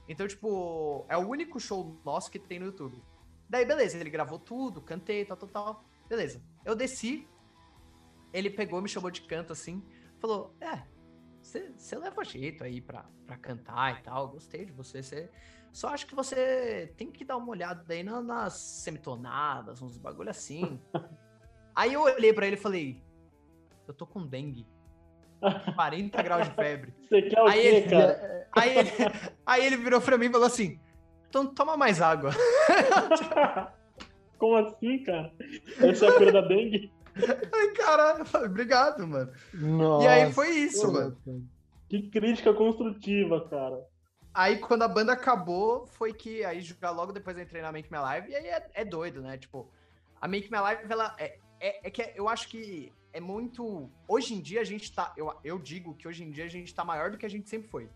Então, tipo, é o único show nosso que tem no YouTube. Daí, beleza, ele gravou tudo, cantei, tal, tal, tal. Beleza. Eu desci, ele pegou, me chamou de canto assim, falou: É, você leva jeito aí pra, pra cantar e tal, gostei de você. Você só acho que você tem que dar uma olhada aí na- nas semitonadas, uns bagulho assim. aí eu olhei pra ele e falei: Eu tô com dengue. 40 graus de febre. Você quer o Aí quê, ele- cara? Aí ele, aí ele virou pra mim e falou assim: Então toma mais água. Como assim, cara? Essa é a cura da dengue? Ai, caralho, eu falei, obrigado, mano. Nossa, E aí foi isso, mano. Que crítica construtiva, cara. Aí quando a banda acabou, foi que aí já logo depois eu entrei na Make My Live, e aí é, é doido, né? Tipo, a Make My Live, ela é, é, é que eu acho que é muito. Hoje em dia a gente tá. Eu, eu digo que hoje em dia a gente tá maior do que a gente sempre foi.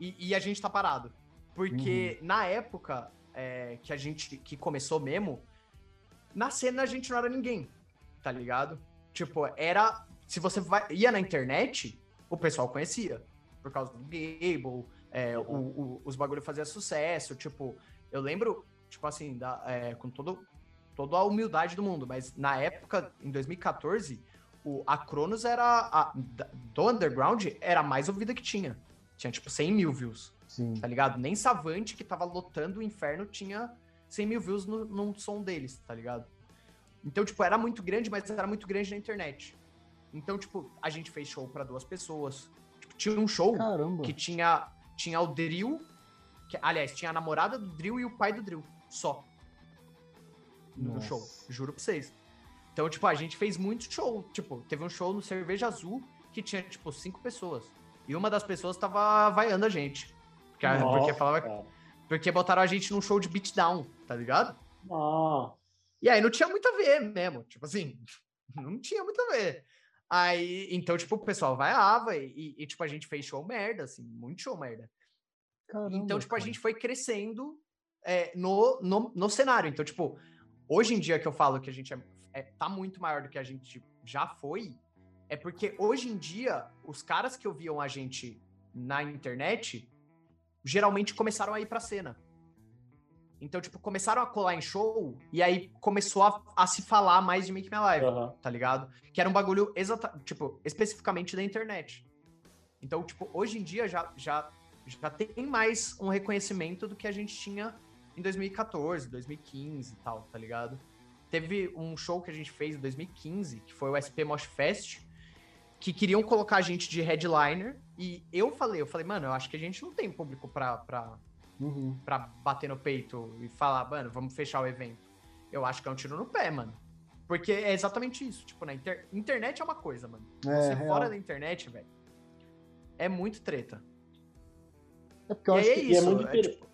E, e a gente tá parado. Porque na época é, que a gente que começou mesmo, na cena a gente não era ninguém, tá ligado? Tipo, era. Se você vai, ia na internet, o pessoal conhecia. Por causa do Gable, é, o- o- os bagulho fazia sucesso. Tipo, eu lembro, tipo assim, da- é, com todo, toda a humildade do mundo, mas na época, em 2014, o, a Cronos era. a- do underground era a mais ouvida que tinha. Tinha, tipo, 100 mil views Sim. tá ligado? Nem Savante, que tava lotando o inferno, tinha 100 mil views no, num som deles, tá ligado? Então, tipo, era muito grande, mas era muito grande na internet. Então, tipo, a gente fez show pra duas pessoas. Tipo, tinha um show Caramba. que tinha, tinha o Drill, que, aliás, tinha a namorada do Drill e o pai do Drill, só. No Nossa. show, juro pra vocês. Então, tipo, a gente fez muito show. Tipo, teve um show no Cerveja Azul que tinha, tipo, cinco pessoas. E uma das pessoas tava vaiando a gente. Porque, a- porque Nossa, falava cara. porque botaram a gente num show de beatdown, tá ligado? Ah, E aí não tinha muito a ver mesmo. Tipo assim, não tinha muito a ver. Aí, então, tipo, o pessoal vaiava e, e, tipo, a gente fez show merda, assim, muito show merda. Caramba, Então, tipo, a cara. gente foi crescendo é, no, no, no cenário. Então, tipo, hoje em dia que eu falo que a gente é, é- tá muito maior do que a gente já foi, é porque hoje em dia, os caras que ouviam a gente na internet, geralmente começaram a ir pra cena. Então, tipo, começaram a colar em show e aí começou a, a se falar mais de Make Me Live aham. tá ligado? Que era um bagulho exata, tipo, especificamente da internet. Então, tipo, hoje em dia já, já, já tem mais um reconhecimento do que a gente tinha em 2014, 2015 e tal, tá ligado? Teve um show que a gente fez em 2015, que foi o SP Mosh Fest, que queriam colocar a gente de headliner, e eu falei, eu falei, mano, eu acho que a gente não tem público pra, pra, Uhum. pra bater no peito e falar, mano, vamos fechar o evento. Eu acho que é um tiro no pé, mano. Porque é exatamente isso. Tipo, na inter... internet é uma coisa, mano. É, Você real. fora da internet, velho, é muito treta. É porque eu e acho aí que é e é isso. muito é tipo-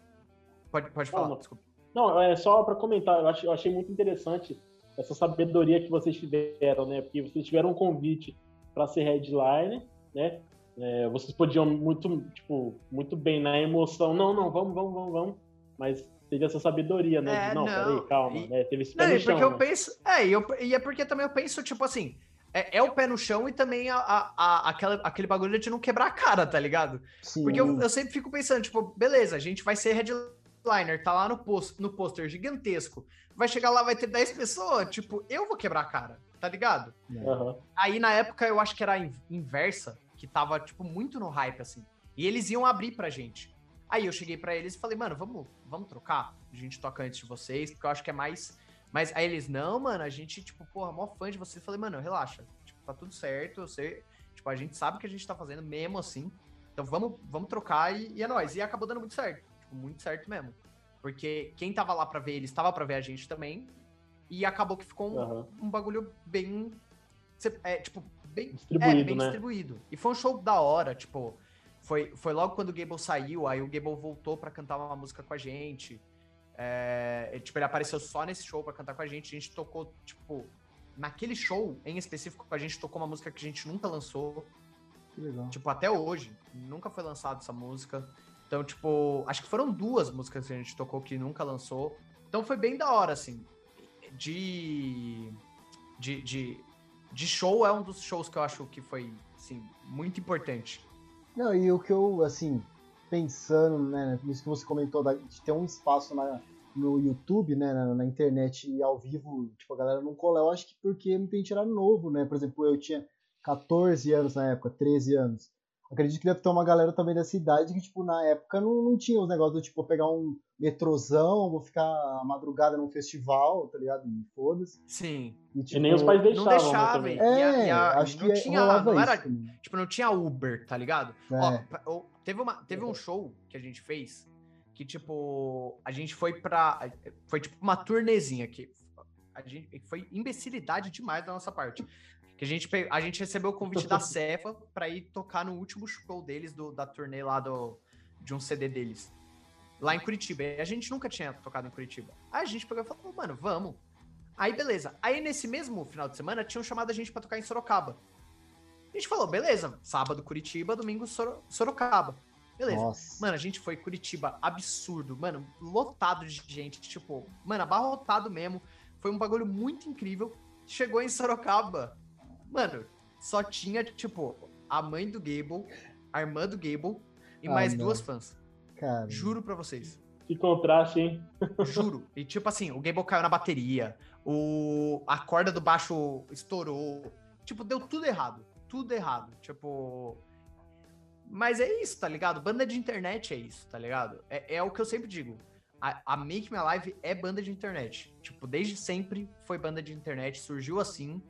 Pode, pode falar, desculpa. Não, é só para comentar, eu achei, eu achei muito interessante essa sabedoria que vocês tiveram, né? Porque vocês tiveram um convite para ser headline, né? É, vocês podiam muito, tipo, muito bem na emoção, não, não, vamos, vamos, vamos, vamos. Mas teve essa sabedoria, né? É, de, não, não, peraí, calma, e- né? Teve esse Não, pé no e porque chão, eu né? penso. É, e, eu- e é porque também eu penso, tipo assim, é, é o pé no chão e também a, a- a- aquela, aquele bagulho de não quebrar a cara, tá ligado? sim, Porque eu, eu sempre fico pensando, tipo, beleza, a gente vai ser headliner, tá lá no, post, no pôster gigantesco. Vai chegar lá, vai ter 10 pessoas, tipo, eu vou quebrar a cara, tá ligado? Aham. Aí na época eu acho que era inversa, que tava, tipo, muito no hype, assim. E eles iam abrir pra gente. Aí eu cheguei pra eles e falei, mano, vamos, vamos trocar? A gente toca antes de vocês, porque eu acho que é mais. Mas aí eles, não, mano, a gente, tipo, porra, mó fã de vocês. Eu falei, mano, relaxa. Tipo, tá tudo certo, eu sei. Tipo, a gente sabe o que a gente tá fazendo mesmo assim. Então vamos, vamos trocar e, e é nóis. E acabou dando muito certo. Tipo, muito certo mesmo. Porque quem tava lá pra ver eles tava pra ver a gente também. E acabou que ficou um, Aham. um bagulho bem. É, tipo, bem. Distribuído, é, bem né? distribuído. E foi um show da hora, tipo. Foi, foi logo quando o Gable saiu, aí o Gable voltou pra cantar uma música com a gente. É, e, tipo, ele apareceu só nesse show pra cantar com a gente. A gente tocou, tipo, naquele show em específico, a gente tocou uma música que a gente nunca lançou. Que legal. Tipo, até hoje, nunca foi lançada essa música. Então, tipo, acho que foram duas músicas que a gente tocou que nunca lançou. Então foi bem da hora, assim. De. De, de, de show é um dos shows que eu acho que foi, assim, muito importante. Não, e o que eu, assim, pensando, né, nisso que você comentou, de ter um espaço na, no YouTube, né, na, na internet e ao vivo, tipo, a galera não cola, eu acho que porque muita gente era novo, né, por exemplo, eu tinha 14 anos na época, 13 anos. Acredito que deve ter uma galera também dessa idade que, tipo, na época não, não tinha os negócios do, tipo, vou pegar um metrozão, vou ficar a madrugada num festival, tá ligado? E foda-se. Sim. E, E tipo, nem os pais Não deixavam, né, e É, e a- acho não que tinha- rolava não era- isso também. Tipo, não tinha Uber, tá ligado? É. Ó, teve, uma, teve um show que a gente fez que, tipo, a gente foi pra. Foi tipo uma turnezinha que a gente, foi imbecilidade demais da nossa parte. Que a gente, a gente recebeu o convite da Cefa pra ir tocar no último show deles, do, da turnê lá do, de um CD deles. Lá em Curitiba. E a gente nunca tinha tocado em Curitiba. Aí a gente pegou e falou, mano, vamos. Aí beleza. Aí nesse mesmo final de semana tinham chamado a gente pra tocar em Sorocaba. A gente falou, beleza, sábado Curitiba, domingo Soro- Sorocaba. Beleza. Nossa. Mano, a gente foi Curitiba, absurdo, mano, lotado de gente, tipo, mano, abarrotado mesmo. Foi um bagulho muito incrível. Chegou em Sorocaba, mano, só tinha, tipo, a mãe do Gable, a irmã do Gable e Ah, mais não. duas fãs. Cara. Juro pra vocês. Que contraste, hein? Juro. E tipo assim, o Gable caiu na bateria, o a corda do baixo estourou. Tipo, deu tudo errado. Tudo errado. Tipo. Mas é isso, tá ligado? Banda de internet é isso, tá ligado? É, é o que eu sempre digo. A, a Make Me Alive é banda de internet. Tipo, desde sempre foi banda de internet, surgiu assim.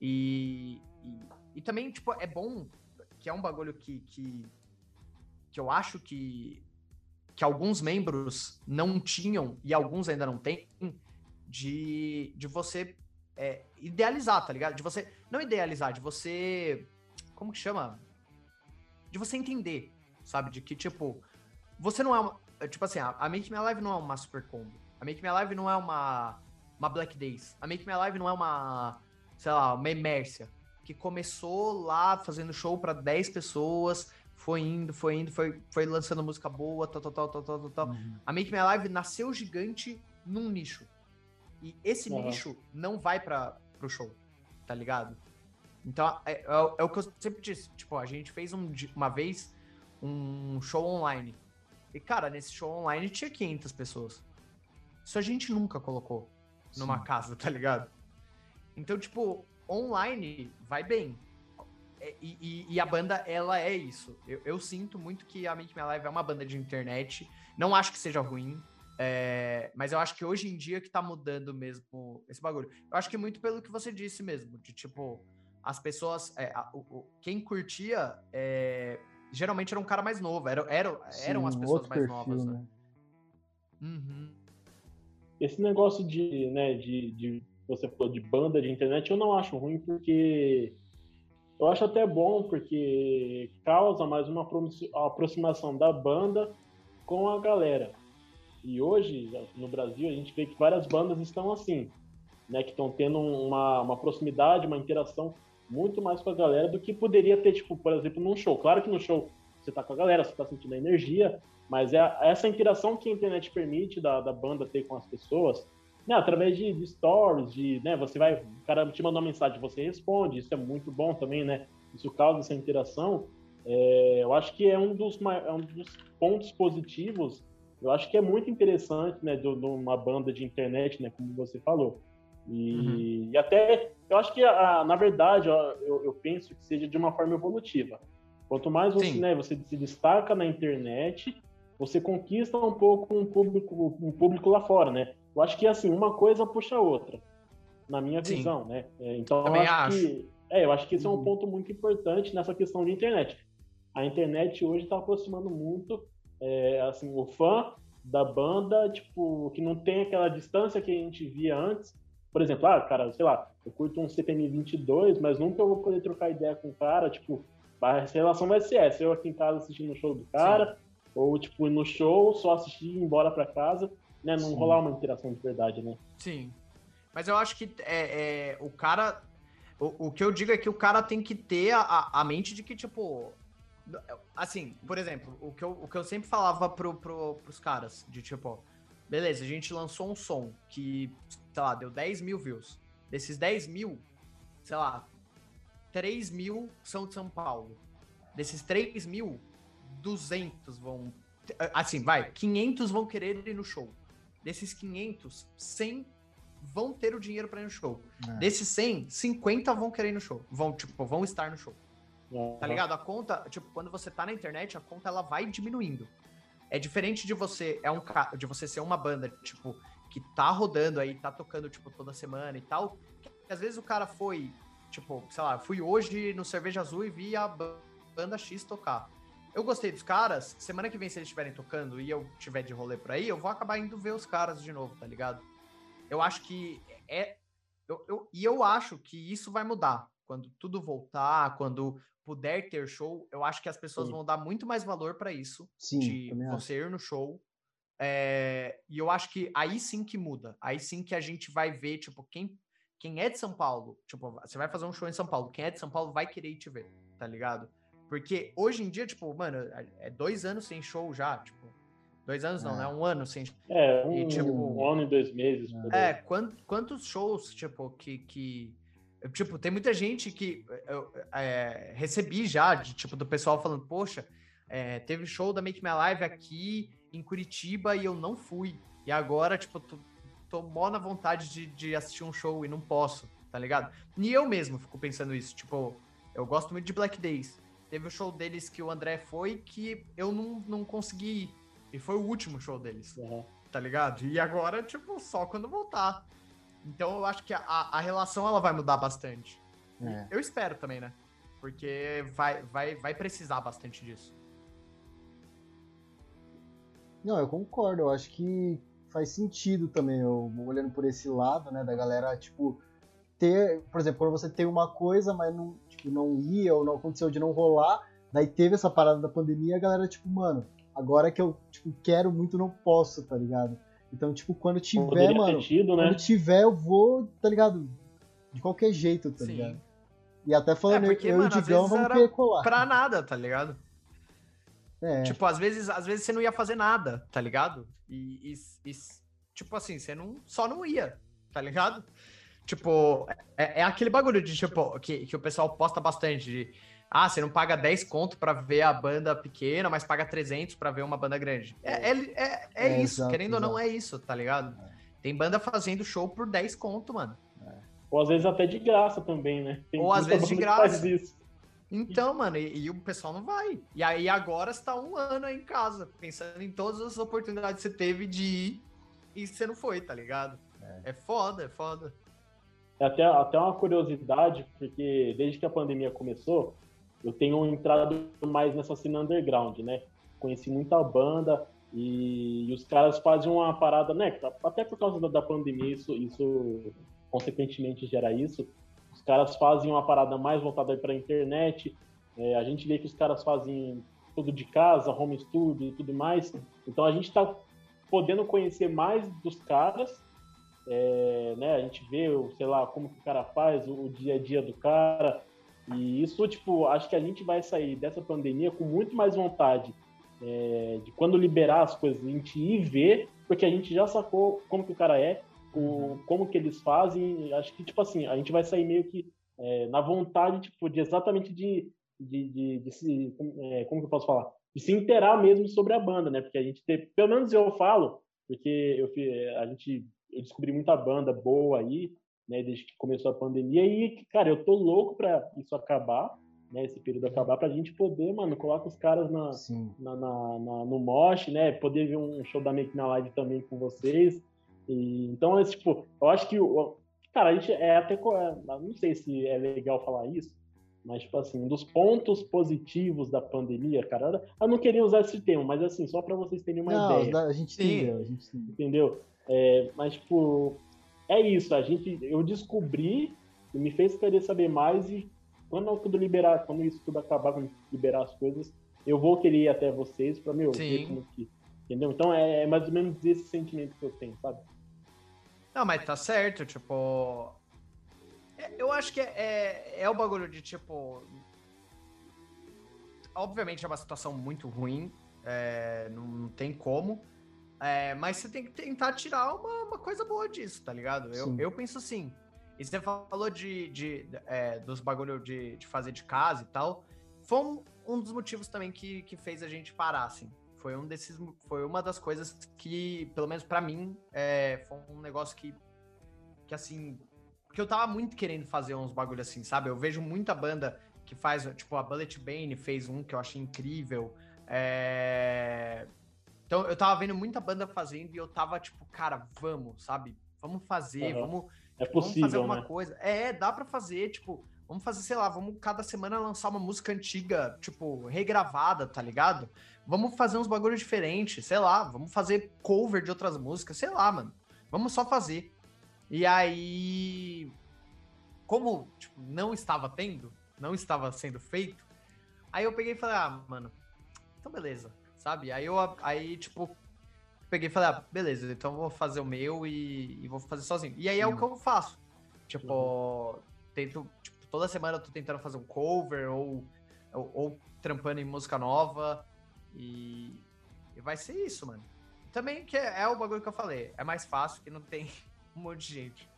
E, e, e também, tipo, é bom, que é um bagulho que, que, que eu acho que que alguns membros não tinham e alguns ainda não têm, de, de você é, idealizar, tá ligado? De você. Não idealizar, de você. Como que chama? De você entender, sabe? De que, tipo, você não é uma. é, Tipo assim, a, a Make Me Alive não é uma Super Combo. A Make Me Alive não é uma. Uma Black Days. A Make Me Alive não é uma. Sei lá, uma Emércia. Que começou lá fazendo show pra 10 pessoas, foi indo, foi indo, foi, foi lançando música boa, tal, tal, tal, tal, tal, tal. Uhum. A Make Me Alive nasceu gigante num nicho. E esse Aham. nicho não vai para pro show, tá ligado? Então, é, é o- é o que eu sempre disse. Tipo, a gente fez um uma vez um show online. E, cara, nesse show online tinha 500 pessoas. Isso a gente nunca colocou numa Sim. casa, tá ligado? Então, tipo, online vai bem. É, E, e- e a banda, ela é isso. Eu, eu sinto muito que a Make Me Alive é uma banda de internet. Não acho que seja ruim. é, mas eu acho que hoje em dia que tá mudando mesmo esse bagulho. Eu acho que muito pelo que você disse mesmo. De tipo, as pessoas. é, a- o- o- quem curtia é, geralmente era um cara mais novo. Era, era, eram Sim, as pessoas mais perfil, novas, né? né? Uhum. Esse negócio de, né, de, de você falou de banda de internet, eu não acho ruim porque eu acho até bom porque causa mais uma aproximação da banda com a galera. E hoje, no Brasil, a gente vê que várias bandas estão assim, né? Que estão tendo uma, uma proximidade, uma interação muito mais com a galera do que poderia ter, tipo, por exemplo, num show. Claro que no show você tá com a galera, você tá sentindo a energia, mas é essa interação que a internet permite da, da banda ter com as pessoas, né, através de, de, stories, de, né, você vai, o cara te manda uma mensagem, você responde, isso é muito bom também, né, isso causa essa interação, é, eu acho que é um dos, é um dos pontos positivos, eu acho que é muito interessante, né, de, de uma banda de internet, né, como você falou, e, uhum. e até, eu acho que, a, na verdade, eu, eu penso que seja de uma forma evolutiva, quanto mais você, né, você se destaca na internet, você conquista um pouco um público, um público lá fora, né? Eu acho que assim, uma coisa puxa a outra, na minha Sim. visão, né? É, então Também eu acho, acho, que é, eu acho que esse é um uhum. ponto muito importante nessa questão de internet. A internet hoje está aproximando muito, é, assim, o fã da banda, tipo, que não tem aquela distância que a gente via antes. Por exemplo, ah, cara, sei lá, eu curto um CPM 22, mas nunca eu vou poder trocar ideia com o cara, tipo, a relação vai ser essa, eu aqui em casa assistindo o show do cara, Sim. ou tipo, no show, só assistir e ir embora para casa né? Não Sim. rolar uma interação de verdade, né? Sim. Mas eu acho que é, é o cara. O, o, que eu digo é que o cara tem que ter a, a mente de que, tipo. Assim, por exemplo, o que eu, o que eu sempre falava pro, pro, pros caras, de tipo, beleza, a gente lançou um som que, sei lá, deu 10 mil views. Desses 10 mil, sei lá, 3 mil são de São Paulo. Desses 3 mil, 200 vão. Assim, vai, 500 vão querer ir no show. Desses 500, 100 vão ter o dinheiro para ir no show. É. Desses 100, 50 vão querer ir no show. Vão, tipo, vão estar no show. Uhum. Tá ligado? A conta, tipo, quando você tá na internet, a conta ela vai diminuindo. É diferente de você é um de você ser uma banda, tipo, que tá rodando aí, tá tocando tipo toda semana e tal. Que, às vezes o cara foi, tipo, sei lá, fui hoje no Cerveja Azul e vi a banda X tocar eu gostei dos caras. Semana que vem, se eles estiverem tocando e eu tiver de rolê por aí, eu vou acabar indo ver os caras de novo, tá ligado? Eu acho que é. Eu, eu, e eu acho que isso vai mudar. Quando tudo voltar, quando puder ter show, eu acho que as pessoas sim. vão dar muito mais valor para isso. Sim, de você ir no show. É, e eu acho que aí sim que muda. Aí sim que a gente vai ver, tipo, quem, quem é de São Paulo. Tipo, você vai fazer um show em São Paulo. Quem é de São Paulo vai querer ir te ver, tá ligado? Porque hoje em dia, tipo, mano, é dois anos sem show já, tipo. Dois anos não, é. né? Um ano sem É, um, e, tipo, um ano e dois meses. É, quant, quantos shows, tipo, que, que. Tipo, tem muita gente que eu é, recebi já, de, tipo, do pessoal falando, poxa, é, teve show da Make My Live aqui em Curitiba e eu não fui. E agora, tipo, tô, tô mó na vontade de, de assistir um show e não posso, tá ligado? E eu mesmo fico pensando isso, tipo, eu gosto muito de Black Days. Teve o show deles que o André foi que eu não, não consegui ir. E foi o último show deles. Uhum. Tá ligado? E agora, tipo, só quando voltar. Então eu acho que a, a relação ela vai mudar bastante. É. Eu espero também, né? Porque vai, vai, vai precisar bastante disso. Não, eu concordo. Eu acho que faz sentido também, eu, olhando por esse lado, né, da galera, tipo, ter, por exemplo, quando você tem uma coisa, mas não, tipo, não ia ou não aconteceu de não rolar, daí teve essa parada da pandemia e a galera, tipo, mano, agora que eu tipo, quero muito, não posso, tá ligado? Então, tipo, quando tiver, mano, tido, né? quando tiver, eu vou, tá ligado? De qualquer jeito, tá Sim. ligado? E até falando, é porque, eu mano, e o Digão vamos querer colar. Pra nada, tá ligado? É. Tipo, às vezes, às vezes você não ia fazer nada, tá ligado? E, e, e tipo assim, você não, só não ia, tá ligado? Tipo, é, é, aquele bagulho de, tipo, que, que o pessoal posta bastante de. Ah, você não paga 10 conto pra ver a banda pequena, mas paga 300 pra ver uma banda grande. É, é, é, é, é isso, exato, querendo exato. ou não, é isso, tá ligado? É. Tem banda fazendo show por 10 conto, mano. Ou às vezes até de graça também, né? Tem ou às vezes de graça. Então, mano, e, e, o pessoal não vai. E aí agora você tá um ano aí em casa, pensando em todas as oportunidades que você teve de ir e você não foi, tá ligado? É, é foda, é foda. É até, até uma curiosidade, porque desde que a pandemia começou, eu tenho entrado mais nessa cena underground, né? Conheci muita banda e, e os caras fazem uma parada, né? Até por causa da, da pandemia, isso, isso consequentemente gera isso. Os caras fazem uma parada mais voltada para a internet. É, a gente vê que os caras fazem tudo de casa, home studio e tudo mais. Então a gente está podendo conhecer mais dos caras, é, né? A gente vê, sei lá, como que o cara faz, o, o dia a dia do cara. E isso, tipo, acho que a gente vai sair dessa pandemia com muito mais vontade é, de quando liberar as coisas, a gente ir ver, porque a gente já sacou como que o cara é, o, como que eles fazem. Acho que, tipo assim, a gente vai sair meio que é, na vontade, tipo, de exatamente de, de, de, de se. É, como que eu posso falar? De se inteirar mesmo sobre a banda, né? Porque a gente tem, pelo menos eu falo, porque eu, a gente, eu descobri muita banda boa aí, né? Desde que começou a pandemia, e, cara, eu tô louco pra isso acabar né, esse período acabar, pra gente poder, mano, colocar os caras na, na, na, na, no mosh, né? Poder ver um show da Make na Live também com vocês. E, então, é, tipo, eu acho que, cara, a gente é até, é, não sei se é legal falar isso, mas, tipo assim, um dos pontos positivos da pandemia, cara, eu não queria usar esse termo, mas assim, só para vocês terem uma não, ideia. A gente entendeu, a gente entendeu. É, mas, tipo, é isso, a gente, eu descobri, me fez querer saber mais e quando tudo liberar, quando isso tudo acabar, quando liberar as coisas, eu vou querer ir até vocês para me ouvir como que. Entendeu? Então é, é, mais ou menos esse sentimento que eu tenho, sabe? Não, mas tá certo, tipo. É, eu acho que é, é, é o bagulho de tipo. Obviamente é uma situação muito ruim, é, não, não, tem como. É, mas você tem que tentar tirar uma, uma coisa boa disso, tá ligado? Eu, eu penso assim. E você falou de, de é, dos bagulho de, de fazer de casa e tal. Foi um, um, dos motivos também que, que fez a gente parar, assim. Foi um desses. Foi uma das coisas que, pelo menos para mim, é, foi um negócio que. Que assim. Que eu tava muito querendo fazer uns bagulho assim, sabe? Eu vejo muita banda que faz, tipo, a Bullet Bane fez um que eu achei incrível. É... Então eu tava vendo muita banda fazendo e eu tava tipo, cara, vamos, sabe? Vamos fazer, uhum. vamos é possível, vamos fazer alguma né? coisa. É, dá para fazer, tipo, vamos fazer, sei lá, vamos cada semana lançar uma música antiga, tipo, regravada, tá ligado? Vamos fazer uns bagulhos diferentes, sei lá, vamos fazer cover de outras músicas, sei lá, mano. Vamos só fazer. E aí, como tipo, não estava tendo, não estava sendo feito, aí eu peguei e falei, ah, mano, então beleza, sabe? Aí eu, aí, tipo, peguei e falei, ah, beleza, então vou fazer o meu e, e vou fazer sozinho. E aí é o que eu faço. Tipo, uhum. tento, tipo, toda semana eu tô tentando fazer um cover ou, ou, ou trampando em música nova. E, e, vai ser isso, mano. Também que é, é, o bagulho que eu falei. É mais fácil que não tem um monte de gente.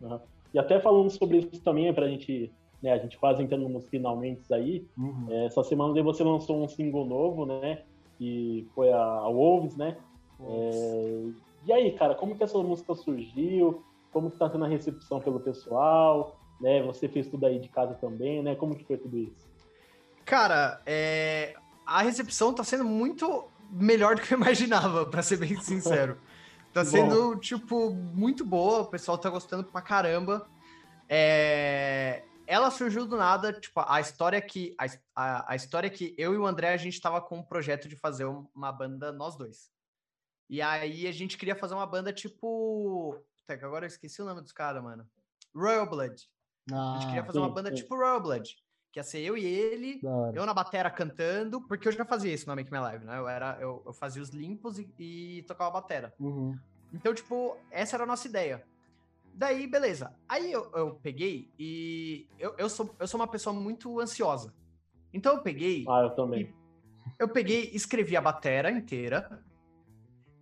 Uhum. E até falando sobre isso também, pra gente, né, a gente quase entrando nos finalmente aí, uhum. é, essa semana aí você lançou um single novo, né, que foi a, a Wolves, né, é... E aí, cara, como que essa música surgiu? Como que tá sendo a recepção pelo pessoal? Né? Você fez tudo aí de casa também, né? Como que foi tudo isso? Cara, é... a recepção tá sendo muito melhor do que eu imaginava, para ser bem sincero. Tá sendo, Bom. tipo, muito boa, o pessoal tá gostando pra caramba. É... Ela surgiu do nada, tipo, a história que a, a, a, história que eu e o André a gente tava com um projeto de fazer uma banda nós dois. E aí a gente queria fazer uma banda tipo. Puta, agora eu esqueci o nome dos caras, mano. Royal Blood. Ah, a gente queria ah, fazer uma banda tipo Royal Blood. Que ia ser eu e ele, eu na batera cantando, porque eu já fazia isso no Make My Live, né? Eu, era, eu, eu fazia os limpos e, e tocava batera. Uhum. Então, tipo, essa era a nossa ideia. Daí, beleza. Aí eu, eu peguei e eu, eu, sou, eu sou uma pessoa muito ansiosa. Então eu peguei. Ah, eu também. Eu peguei, escrevi a batera inteira,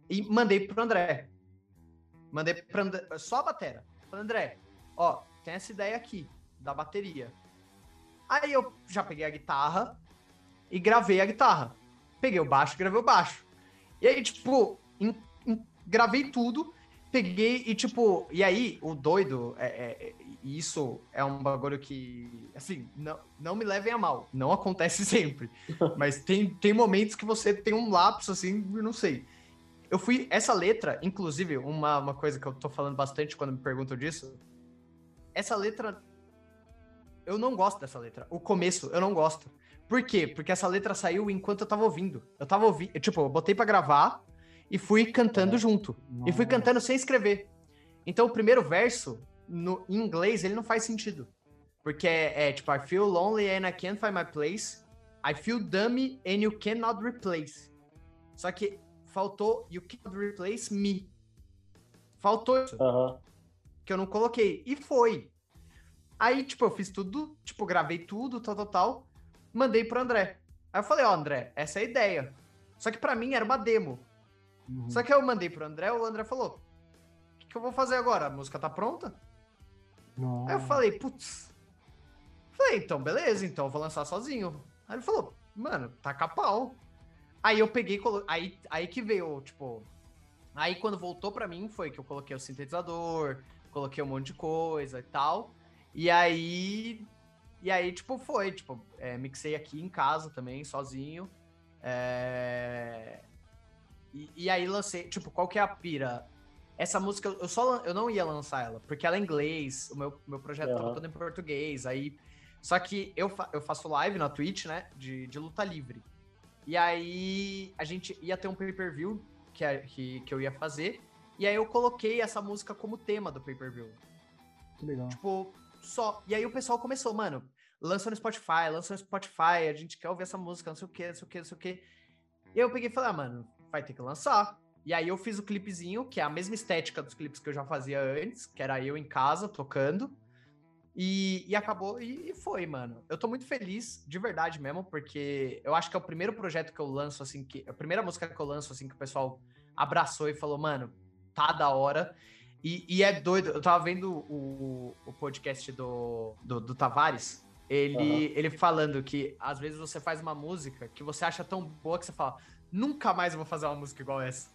e mandei pro André. Mandei pro André, só a bateria. Falei, André, ó, tem essa ideia aqui, da bateria. Aí eu já peguei a guitarra e gravei a guitarra. Peguei o baixo e gravei o baixo. E aí, tipo, in, in, gravei tudo, peguei e, tipo, e aí, o doido, é, é, é, isso é um bagulho que, assim, não, não me levem a mal, não acontece sempre. mas tem, tem momentos que você tem um lapso, assim, não sei eu fui. Essa letra, inclusive, uma, uma coisa que eu tô falando bastante quando me perguntam disso. Essa letra. Eu não gosto dessa letra. O começo, eu não gosto. Por quê? Porque essa letra saiu enquanto eu tava ouvindo. Eu tava ouvindo. Tipo, eu botei para gravar e fui cantando é. junto. Nossa. E fui cantando sem escrever. Então, o primeiro verso no em inglês ele não faz sentido. Porque é, é, tipo, I feel lonely and I can't find my place. I feel dummy and you cannot replace. Só que faltou you cannot replace me. Faltou isso. Aham. Que eu não coloquei. E foi. Aí, tipo, eu fiz tudo, tipo, gravei tudo, tal, tal, tal. Mandei pro André. Aí eu falei, ó, André, essa é a ideia. Só que pra mim era uma demo. Uhum. Só que eu mandei pro André, o André falou: O que, que eu vou fazer agora? A música tá pronta? Nossa. Aí eu falei, putz. Falei, então, beleza, então eu vou lançar sozinho. Aí ele falou, mano, taca pau. Aí eu peguei, colo... aí, aí que veio, tipo. Aí quando voltou pra mim foi que eu coloquei o sintetizador, coloquei um monte de coisa e tal. E aí. E aí, tipo, foi, tipo, é, mixei aqui em casa também, sozinho. É, E, e aí lancei, tipo, qual que é a pira? Essa música, eu só eu não ia lançar ela, porque ela é em inglês, o meu, meu projeto tava Aham. todo em português, aí... Só que eu, fa- eu faço live na Twitch, né, de, de luta livre. E aí a gente ia ter um pay-per-view que, a- que, que eu ia fazer, e aí eu coloquei essa música como tema do pay-per-view. Que legal. Tipo, só. E aí o pessoal começou, mano, lança no Spotify, lança no Spotify, a gente quer ouvir essa música, não sei o que, não sei o que, não sei o que. E eu peguei e falei, ah, mano, vai ter que lançar. E aí eu fiz o clipezinho, que é a mesma estética dos clipes que eu já fazia antes, que era eu em casa, tocando. E, e acabou, e, e foi, mano. Eu tô muito feliz, de verdade mesmo, porque eu acho que é o primeiro projeto que eu lanço, assim, que. A primeira música que eu lanço, assim, que o pessoal abraçou e falou, mano, tá da hora. E, e é doido, eu tava vendo o, o podcast do, do, do Tavares, ele, ele falando que às vezes você faz uma música que você acha tão boa que você fala, nunca mais eu vou fazer uma música igual essa.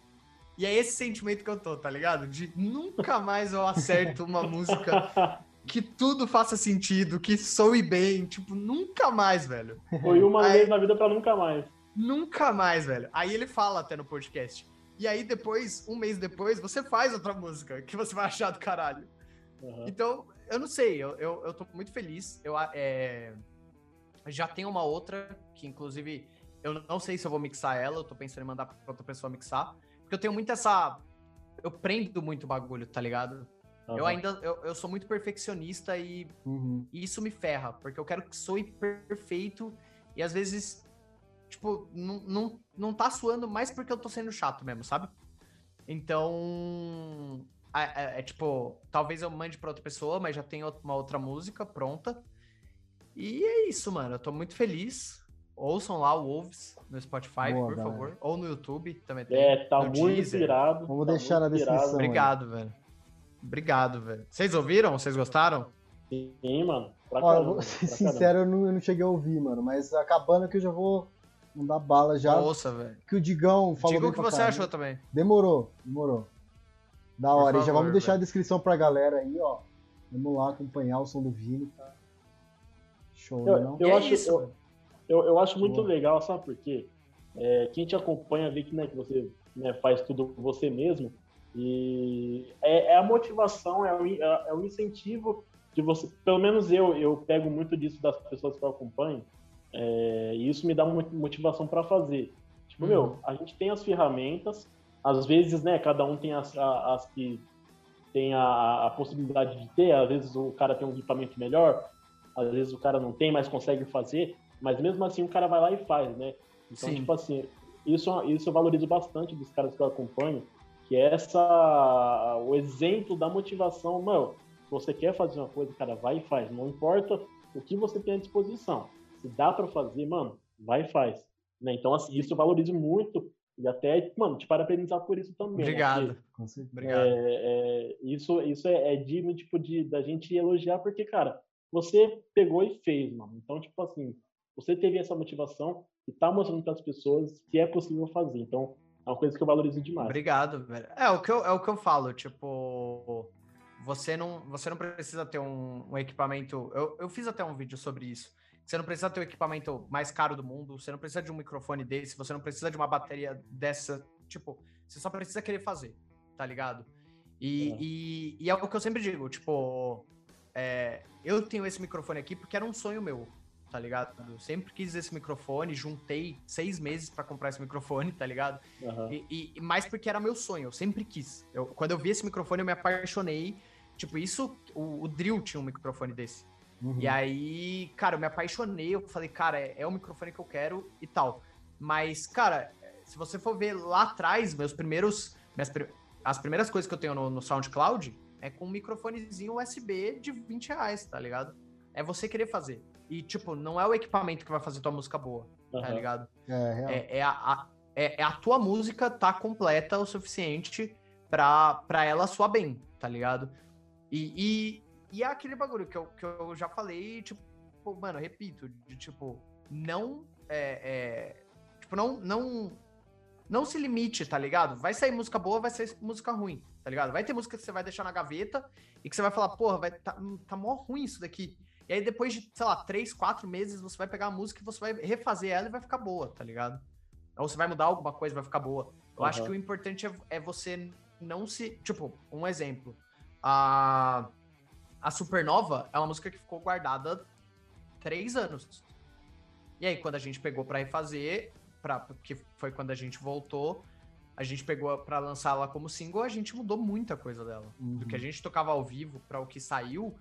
E é esse sentimento que eu tô, tá ligado? De nunca mais eu acerto uma música que tudo faça sentido, que soe bem, tipo, nunca mais, velho. Foi uma Aí- vez na vida pra nunca mais. Nunca mais, velho. Aí ele fala até no podcast. E aí depois, um mês depois, você faz outra música que você vai achar do caralho. Aham. Então, eu não sei, eu, eu, eu tô muito feliz. Eu é, já tenho uma outra, que inclusive eu não sei se eu vou mixar ela, eu tô pensando em mandar pra outra pessoa mixar. Porque eu tenho muito essa. Eu prendo muito o bagulho, tá ligado? Eu Aham. ainda. Eu, eu sou muito perfeccionista e Uhum. e isso me ferra, porque eu quero que soe perfeito e às vezes, tipo, não, não, não tá suando mais porque eu tô sendo chato mesmo, sabe? Então, é, é- é tipo, talvez eu mande pra outra pessoa, mas já tem uma outra música pronta. E é isso, mano. Eu tô muito feliz. Ouçam lá o Wolves no Spotify, Boa, por galera. favor. Ou no YouTube também tem. É, tá no muito Deezer. inspirado. Vamos tá deixar na descrição. Obrigado, velho. Obrigado, velho. Vocês ouviram? Vocês gostaram? Sim, mano. Pra eu caramba, vou ser sincero, eu não, eu não cheguei a ouvir, mano. Mas acabando que eu já vou mandar bala já. Ouça, velho. Que o Digão falou Diga o que você caramba. achou também. Demorou, demorou. Da Por hora. e já favor, vamos deixar velho. a descrição pra galera aí, ó. Vamos lá acompanhar o som do Vini, tá? Show, Eu- não? eu acho- isso, eu-. Eu, eu acho muito Boa. legal, sabe por quê? É, quem te acompanha vê que, né, que você né, faz tudo você mesmo. E é, é a motivação, é o, é, é o incentivo de você. Pelo menos eu, eu pego muito disso das pessoas que eu acompanho. é, e isso me dá uma motivação para fazer. Tipo, Uhum. meu, a gente tem as ferramentas, às vezes, né, cada um tem as, as que tem a, a possibilidade de ter, às vezes o cara tem um equipamento melhor, às vezes o cara não tem, mas consegue fazer, mas mesmo assim o cara vai lá e faz, né? Então, Sim. tipo assim, isso, isso eu valorizo bastante dos caras que eu acompanho, que é essa, o exemplo da motivação, mano, se você quer fazer uma coisa, cara, vai e faz, não importa o que você tem à disposição, se dá pra fazer, mano, vai e faz, né? Então, assim, isso eu valorizo muito e até, mano, te parabenizar por isso também. né? Obrigado. Com certeza. Obrigado. É, é, isso isso é, é digno tipo, de, da gente elogiar, porque, cara, você pegou e fez, mano. Então, tipo assim, você teve essa motivação e tá mostrando para as pessoas que é possível fazer. Então, é uma coisa que eu valorizo demais. Obrigado, velho. É o que eu, é o que eu falo, tipo, você não, você não precisa ter um, um equipamento. Eu, eu fiz até um vídeo sobre isso. Você não precisa ter o equipamento mais caro do mundo, você não precisa de um microfone desse, você não precisa de uma bateria dessa. Tipo, você só precisa querer fazer, tá ligado? E É. e, e é o que eu sempre digo, tipo, é, eu tenho esse microfone aqui porque era um sonho meu, tá ligado? Eu sempre quis esse microfone, juntei seis meses pra comprar esse microfone, tá ligado? E, e- e mais porque era meu sonho, eu sempre quis. Eu, quando eu vi esse microfone, eu me apaixonei. Tipo, isso, o, o Drill tinha um microfone desse. Uhum. E aí, cara, eu me apaixonei, eu falei, cara, é, é o microfone que eu quero e tal. Mas, cara, se você for ver lá atrás, meus primeiros. Minhas, as primeiras coisas que eu tenho no, no SoundCloud é com um microfonezinho USB de 20 reais, tá ligado? É você querer fazer. E, tipo, não é o equipamento que vai fazer tua música boa, tá Aham. ligado? É. É, é a, a- é- é a tua música tá completa o suficiente pra, pra ela soar bem, tá ligado? E, e, e é aquele bagulho que eu, que eu já falei, tipo, mano, repito, de tipo, não. É, é, tipo, não, não. Não se limite, tá ligado? Vai sair música boa, vai sair música ruim, tá ligado? Vai ter música que você vai deixar na gaveta e que você vai falar, porra, vai, tá, tá mó ruim isso daqui. E aí, depois de, sei lá, três, quatro meses, você vai pegar a música e você vai refazer ela e vai ficar boa, tá ligado? Ou você vai mudar alguma coisa, vai ficar boa. Eu acho Aham. que o importante é, é você não se. Tipo, um exemplo. A, a Supernova é uma música que ficou guardada três anos. E aí, quando a gente pegou pra refazer, pra, que foi quando a gente voltou, a gente pegou pra lançar ela como single, a gente mudou muita coisa dela. Do que a gente tocava ao vivo pra o que saiu.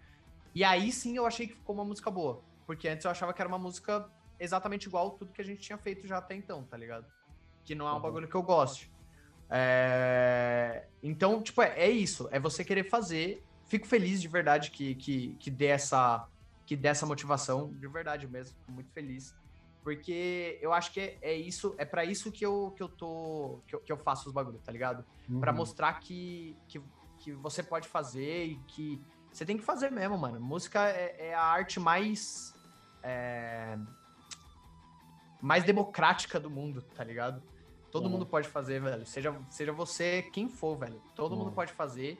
E aí sim eu achei que ficou uma música boa. Porque antes eu achava que era uma música exatamente igual a tudo que a gente tinha feito já até então, tá ligado? Que não é um Uhum. bagulho que eu goste. É, Então, tipo, é, é isso. É você querer fazer. Fico feliz de verdade que, que, que dê essa que dê essa motivação, de verdade mesmo. Fico muito feliz. Porque eu acho que é, é isso, é para isso que eu, que eu tô. Que eu, que eu faço os bagulhos, tá ligado? Pra Uhum. mostrar que, que, que você pode fazer e que você tem que fazer mesmo, mano. Música é, é a arte mais. é, mais democrática do mundo, tá ligado? Todo Uhum. mundo pode fazer, velho. Seja, seja você quem for, velho. Todo mundo Uhum. pode fazer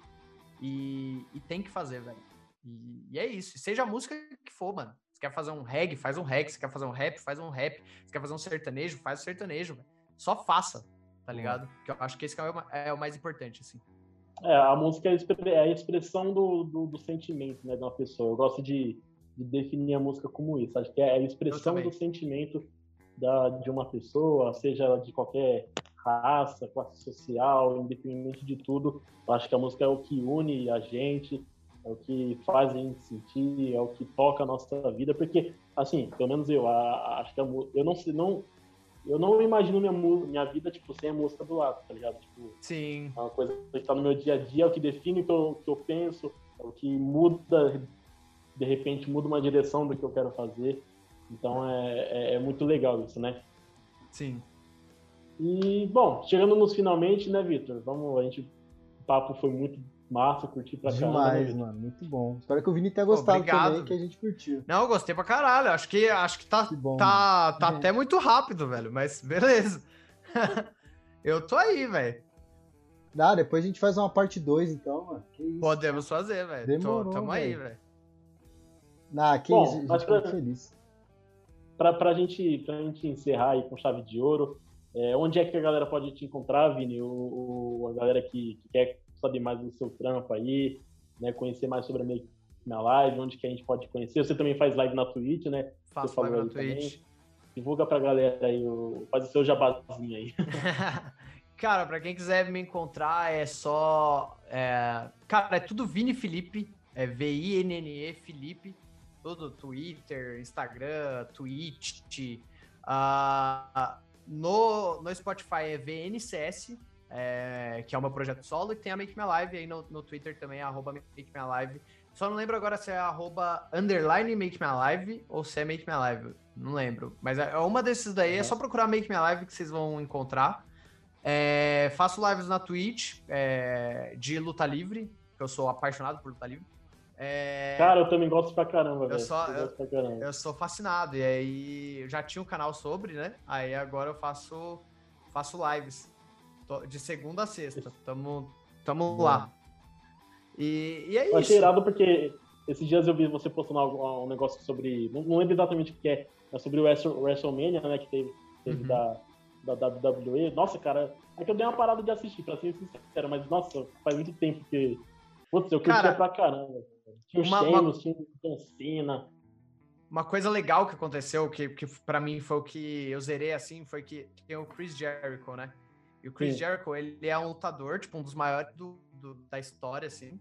e, e tem que fazer, velho. E, e é isso. Seja a música que for, mano. Você quer fazer um reggae, faz um reggae. Você quer fazer um rap, faz um rap. Você quer fazer um sertanejo, faz um sertanejo, velho. Só faça, tá ligado? Que eu acho que esse é o é o mais importante, assim. É, a música é a é a expressão do, do, do sentimento né, de uma pessoa. Eu gosto de, de definir a música como isso. Acho que é a expressão do sentimento da, de uma pessoa, seja de qualquer raça, classe social, independente de tudo. Acho que a música é o que une a gente, é o que faz a gente sentir, é o que toca a nossa vida. Porque, assim, pelo menos eu, a- acho que a, eu não não. Eu não imagino minha, minha vida, tipo, sem a música do lado, tá ligado? Tipo, Sim. é uma coisa que está no meu dia a dia, é o que define o que eu, que eu penso, é o que muda, de repente muda uma direção do que eu quero fazer. Então é, é, é muito legal isso, né? Sim. E, bom, chegando nos finalmente, né, Vitor? Vamos, a gente, o papo foi muito massa, curti pra caramba. né, Demais, Vitor? mano. Muito bom. Espero que o Vini tenha gostado Obrigado. também, que a gente curtiu. Não, eu gostei pra caralho. Acho que, acho que tá, Que bom. tá, tá Uhum. até muito rápido, velho. Mas beleza. eu tô aí, velho. Dá, depois a gente faz uma parte 2, então, mano. Que isso. Podemos fazer, velho. Tô- Demorou, Tamo aí, velho. Ah, que Bom, isso, a gente acho muito feliz. Pra, pra, gente, pra gente encerrar aí com chave de ouro, é, onde é que a galera pode te encontrar, Vini? O, o- a galera que, que quer saber mais do seu trampo aí, né, conhecer mais sobre a Make na live, onde que a gente pode conhecer. Você também faz live na Twitch, né? Faço live na Twitch. Divulga pra galera aí, o, faz o seu jabazinho aí. Cara, pra quem quiser me encontrar, é só. é, Cara, é tudo Vini Felipe. É V-I-N-N-E Felipe. Tudo Twitter, Instagram, Twitch. ah, no, no Spotify é VNCS, é, que é o meu projeto solo, e tem a Make Me Live aí no, no Twitter também, é arroba Make Me Live. Só não lembro agora se é arroba underline Make Me Live ou se é Make Me Live. Não lembro. Mas é é uma desses daí, é Uhum. só procurar Make Me Live que vocês vão encontrar. É, faço lives na Twitch é, de luta livre, que eu sou apaixonado por luta livre. É, Cara, eu também gosto pra caramba, velho. Eu eu- gosto pra caramba. eu sou fascinado. E aí eu já tinha um canal sobre, né? Aí agora eu faço, faço lives Tô- de segunda a sexta. Tamo, tamo Boa. lá. E, e é Eu isso. achei irado porque esses dias eu vi você postando algo- um negócio sobre. Não, não lembro exatamente o que é, mas sobre o Wrestle- WrestleMania, né? Que teve, teve Uhum. da, da WWE. Nossa, cara, é que eu dei uma parada de assistir, pra ser sincero, mas nossa, faz muito tempo que. Putz, eu curtia Cara, pra caramba. Tinha o uma- uma- Sheamus, tinha o John Cena. Uma coisa legal que aconteceu, que, que para mim foi o que eu zerei assim, foi que tem o Chris Jericho, né? E o Chris Sim. Jericho, ele é um lutador, tipo, um dos maiores do, do- da história, assim.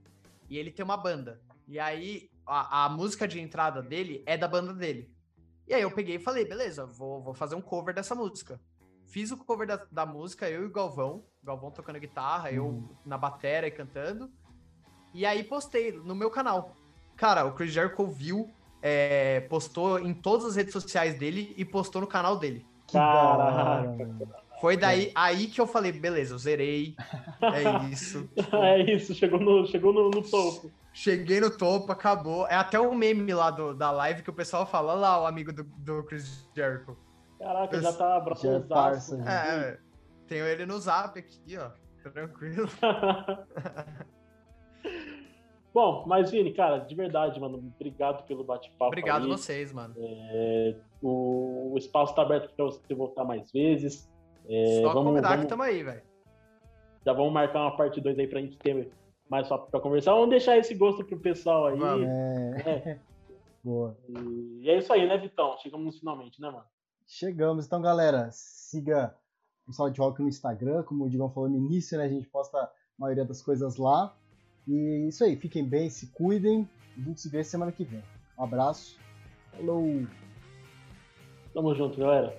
e ele tem uma banda. E aí, a, a música de entrada dele é da banda dele. E aí eu peguei e falei, beleza, vou, vou fazer um cover dessa música. Fiz o cover da, da música, eu e o Galvão. Galvão tocando guitarra, eu Uhum. na bateria e cantando. E aí postei no meu canal. Cara, o Chris Jericho viu, é, postou em todas as redes sociais dele e postou no canal dele. Caraca. Foi daí aí que eu falei, beleza, eu zerei. É isso. é isso, chegou no, chegou no, no topo. Cheguei no topo, acabou. É até um meme lá do, da live que o pessoal fala, olha lá o amigo do, do Chris Jericho. Caraca, já tá Já é abraçado. parça, já. É, tenho ele no zap aqui, ó. Tranquilo. Bom, mas Vini, cara, de verdade, mano, obrigado pelo bate-papo. Obrigado aí. vocês, mano. É, o, o espaço tá aberto para você voltar mais vezes. É, Só vamos, convidar vamos- que tamo aí, velho. já vamos marcar uma parte 2 aí pra gente ter mais papo pra conversar. Vamos deixar esse gosto pro pessoal aí. Vamos. É. Boa. E, e é isso aí, né, Vitão? Chegamos finalmente, né, mano? Chegamos. Então, galera, siga o Sound Rock no Instagram, como o Digão falou no início, né? A gente posta a maioria das coisas lá. E isso aí, fiquem bem, se cuidem. A gente se vê semana que vem. Um abraço. Falou! Tamo junto, galera.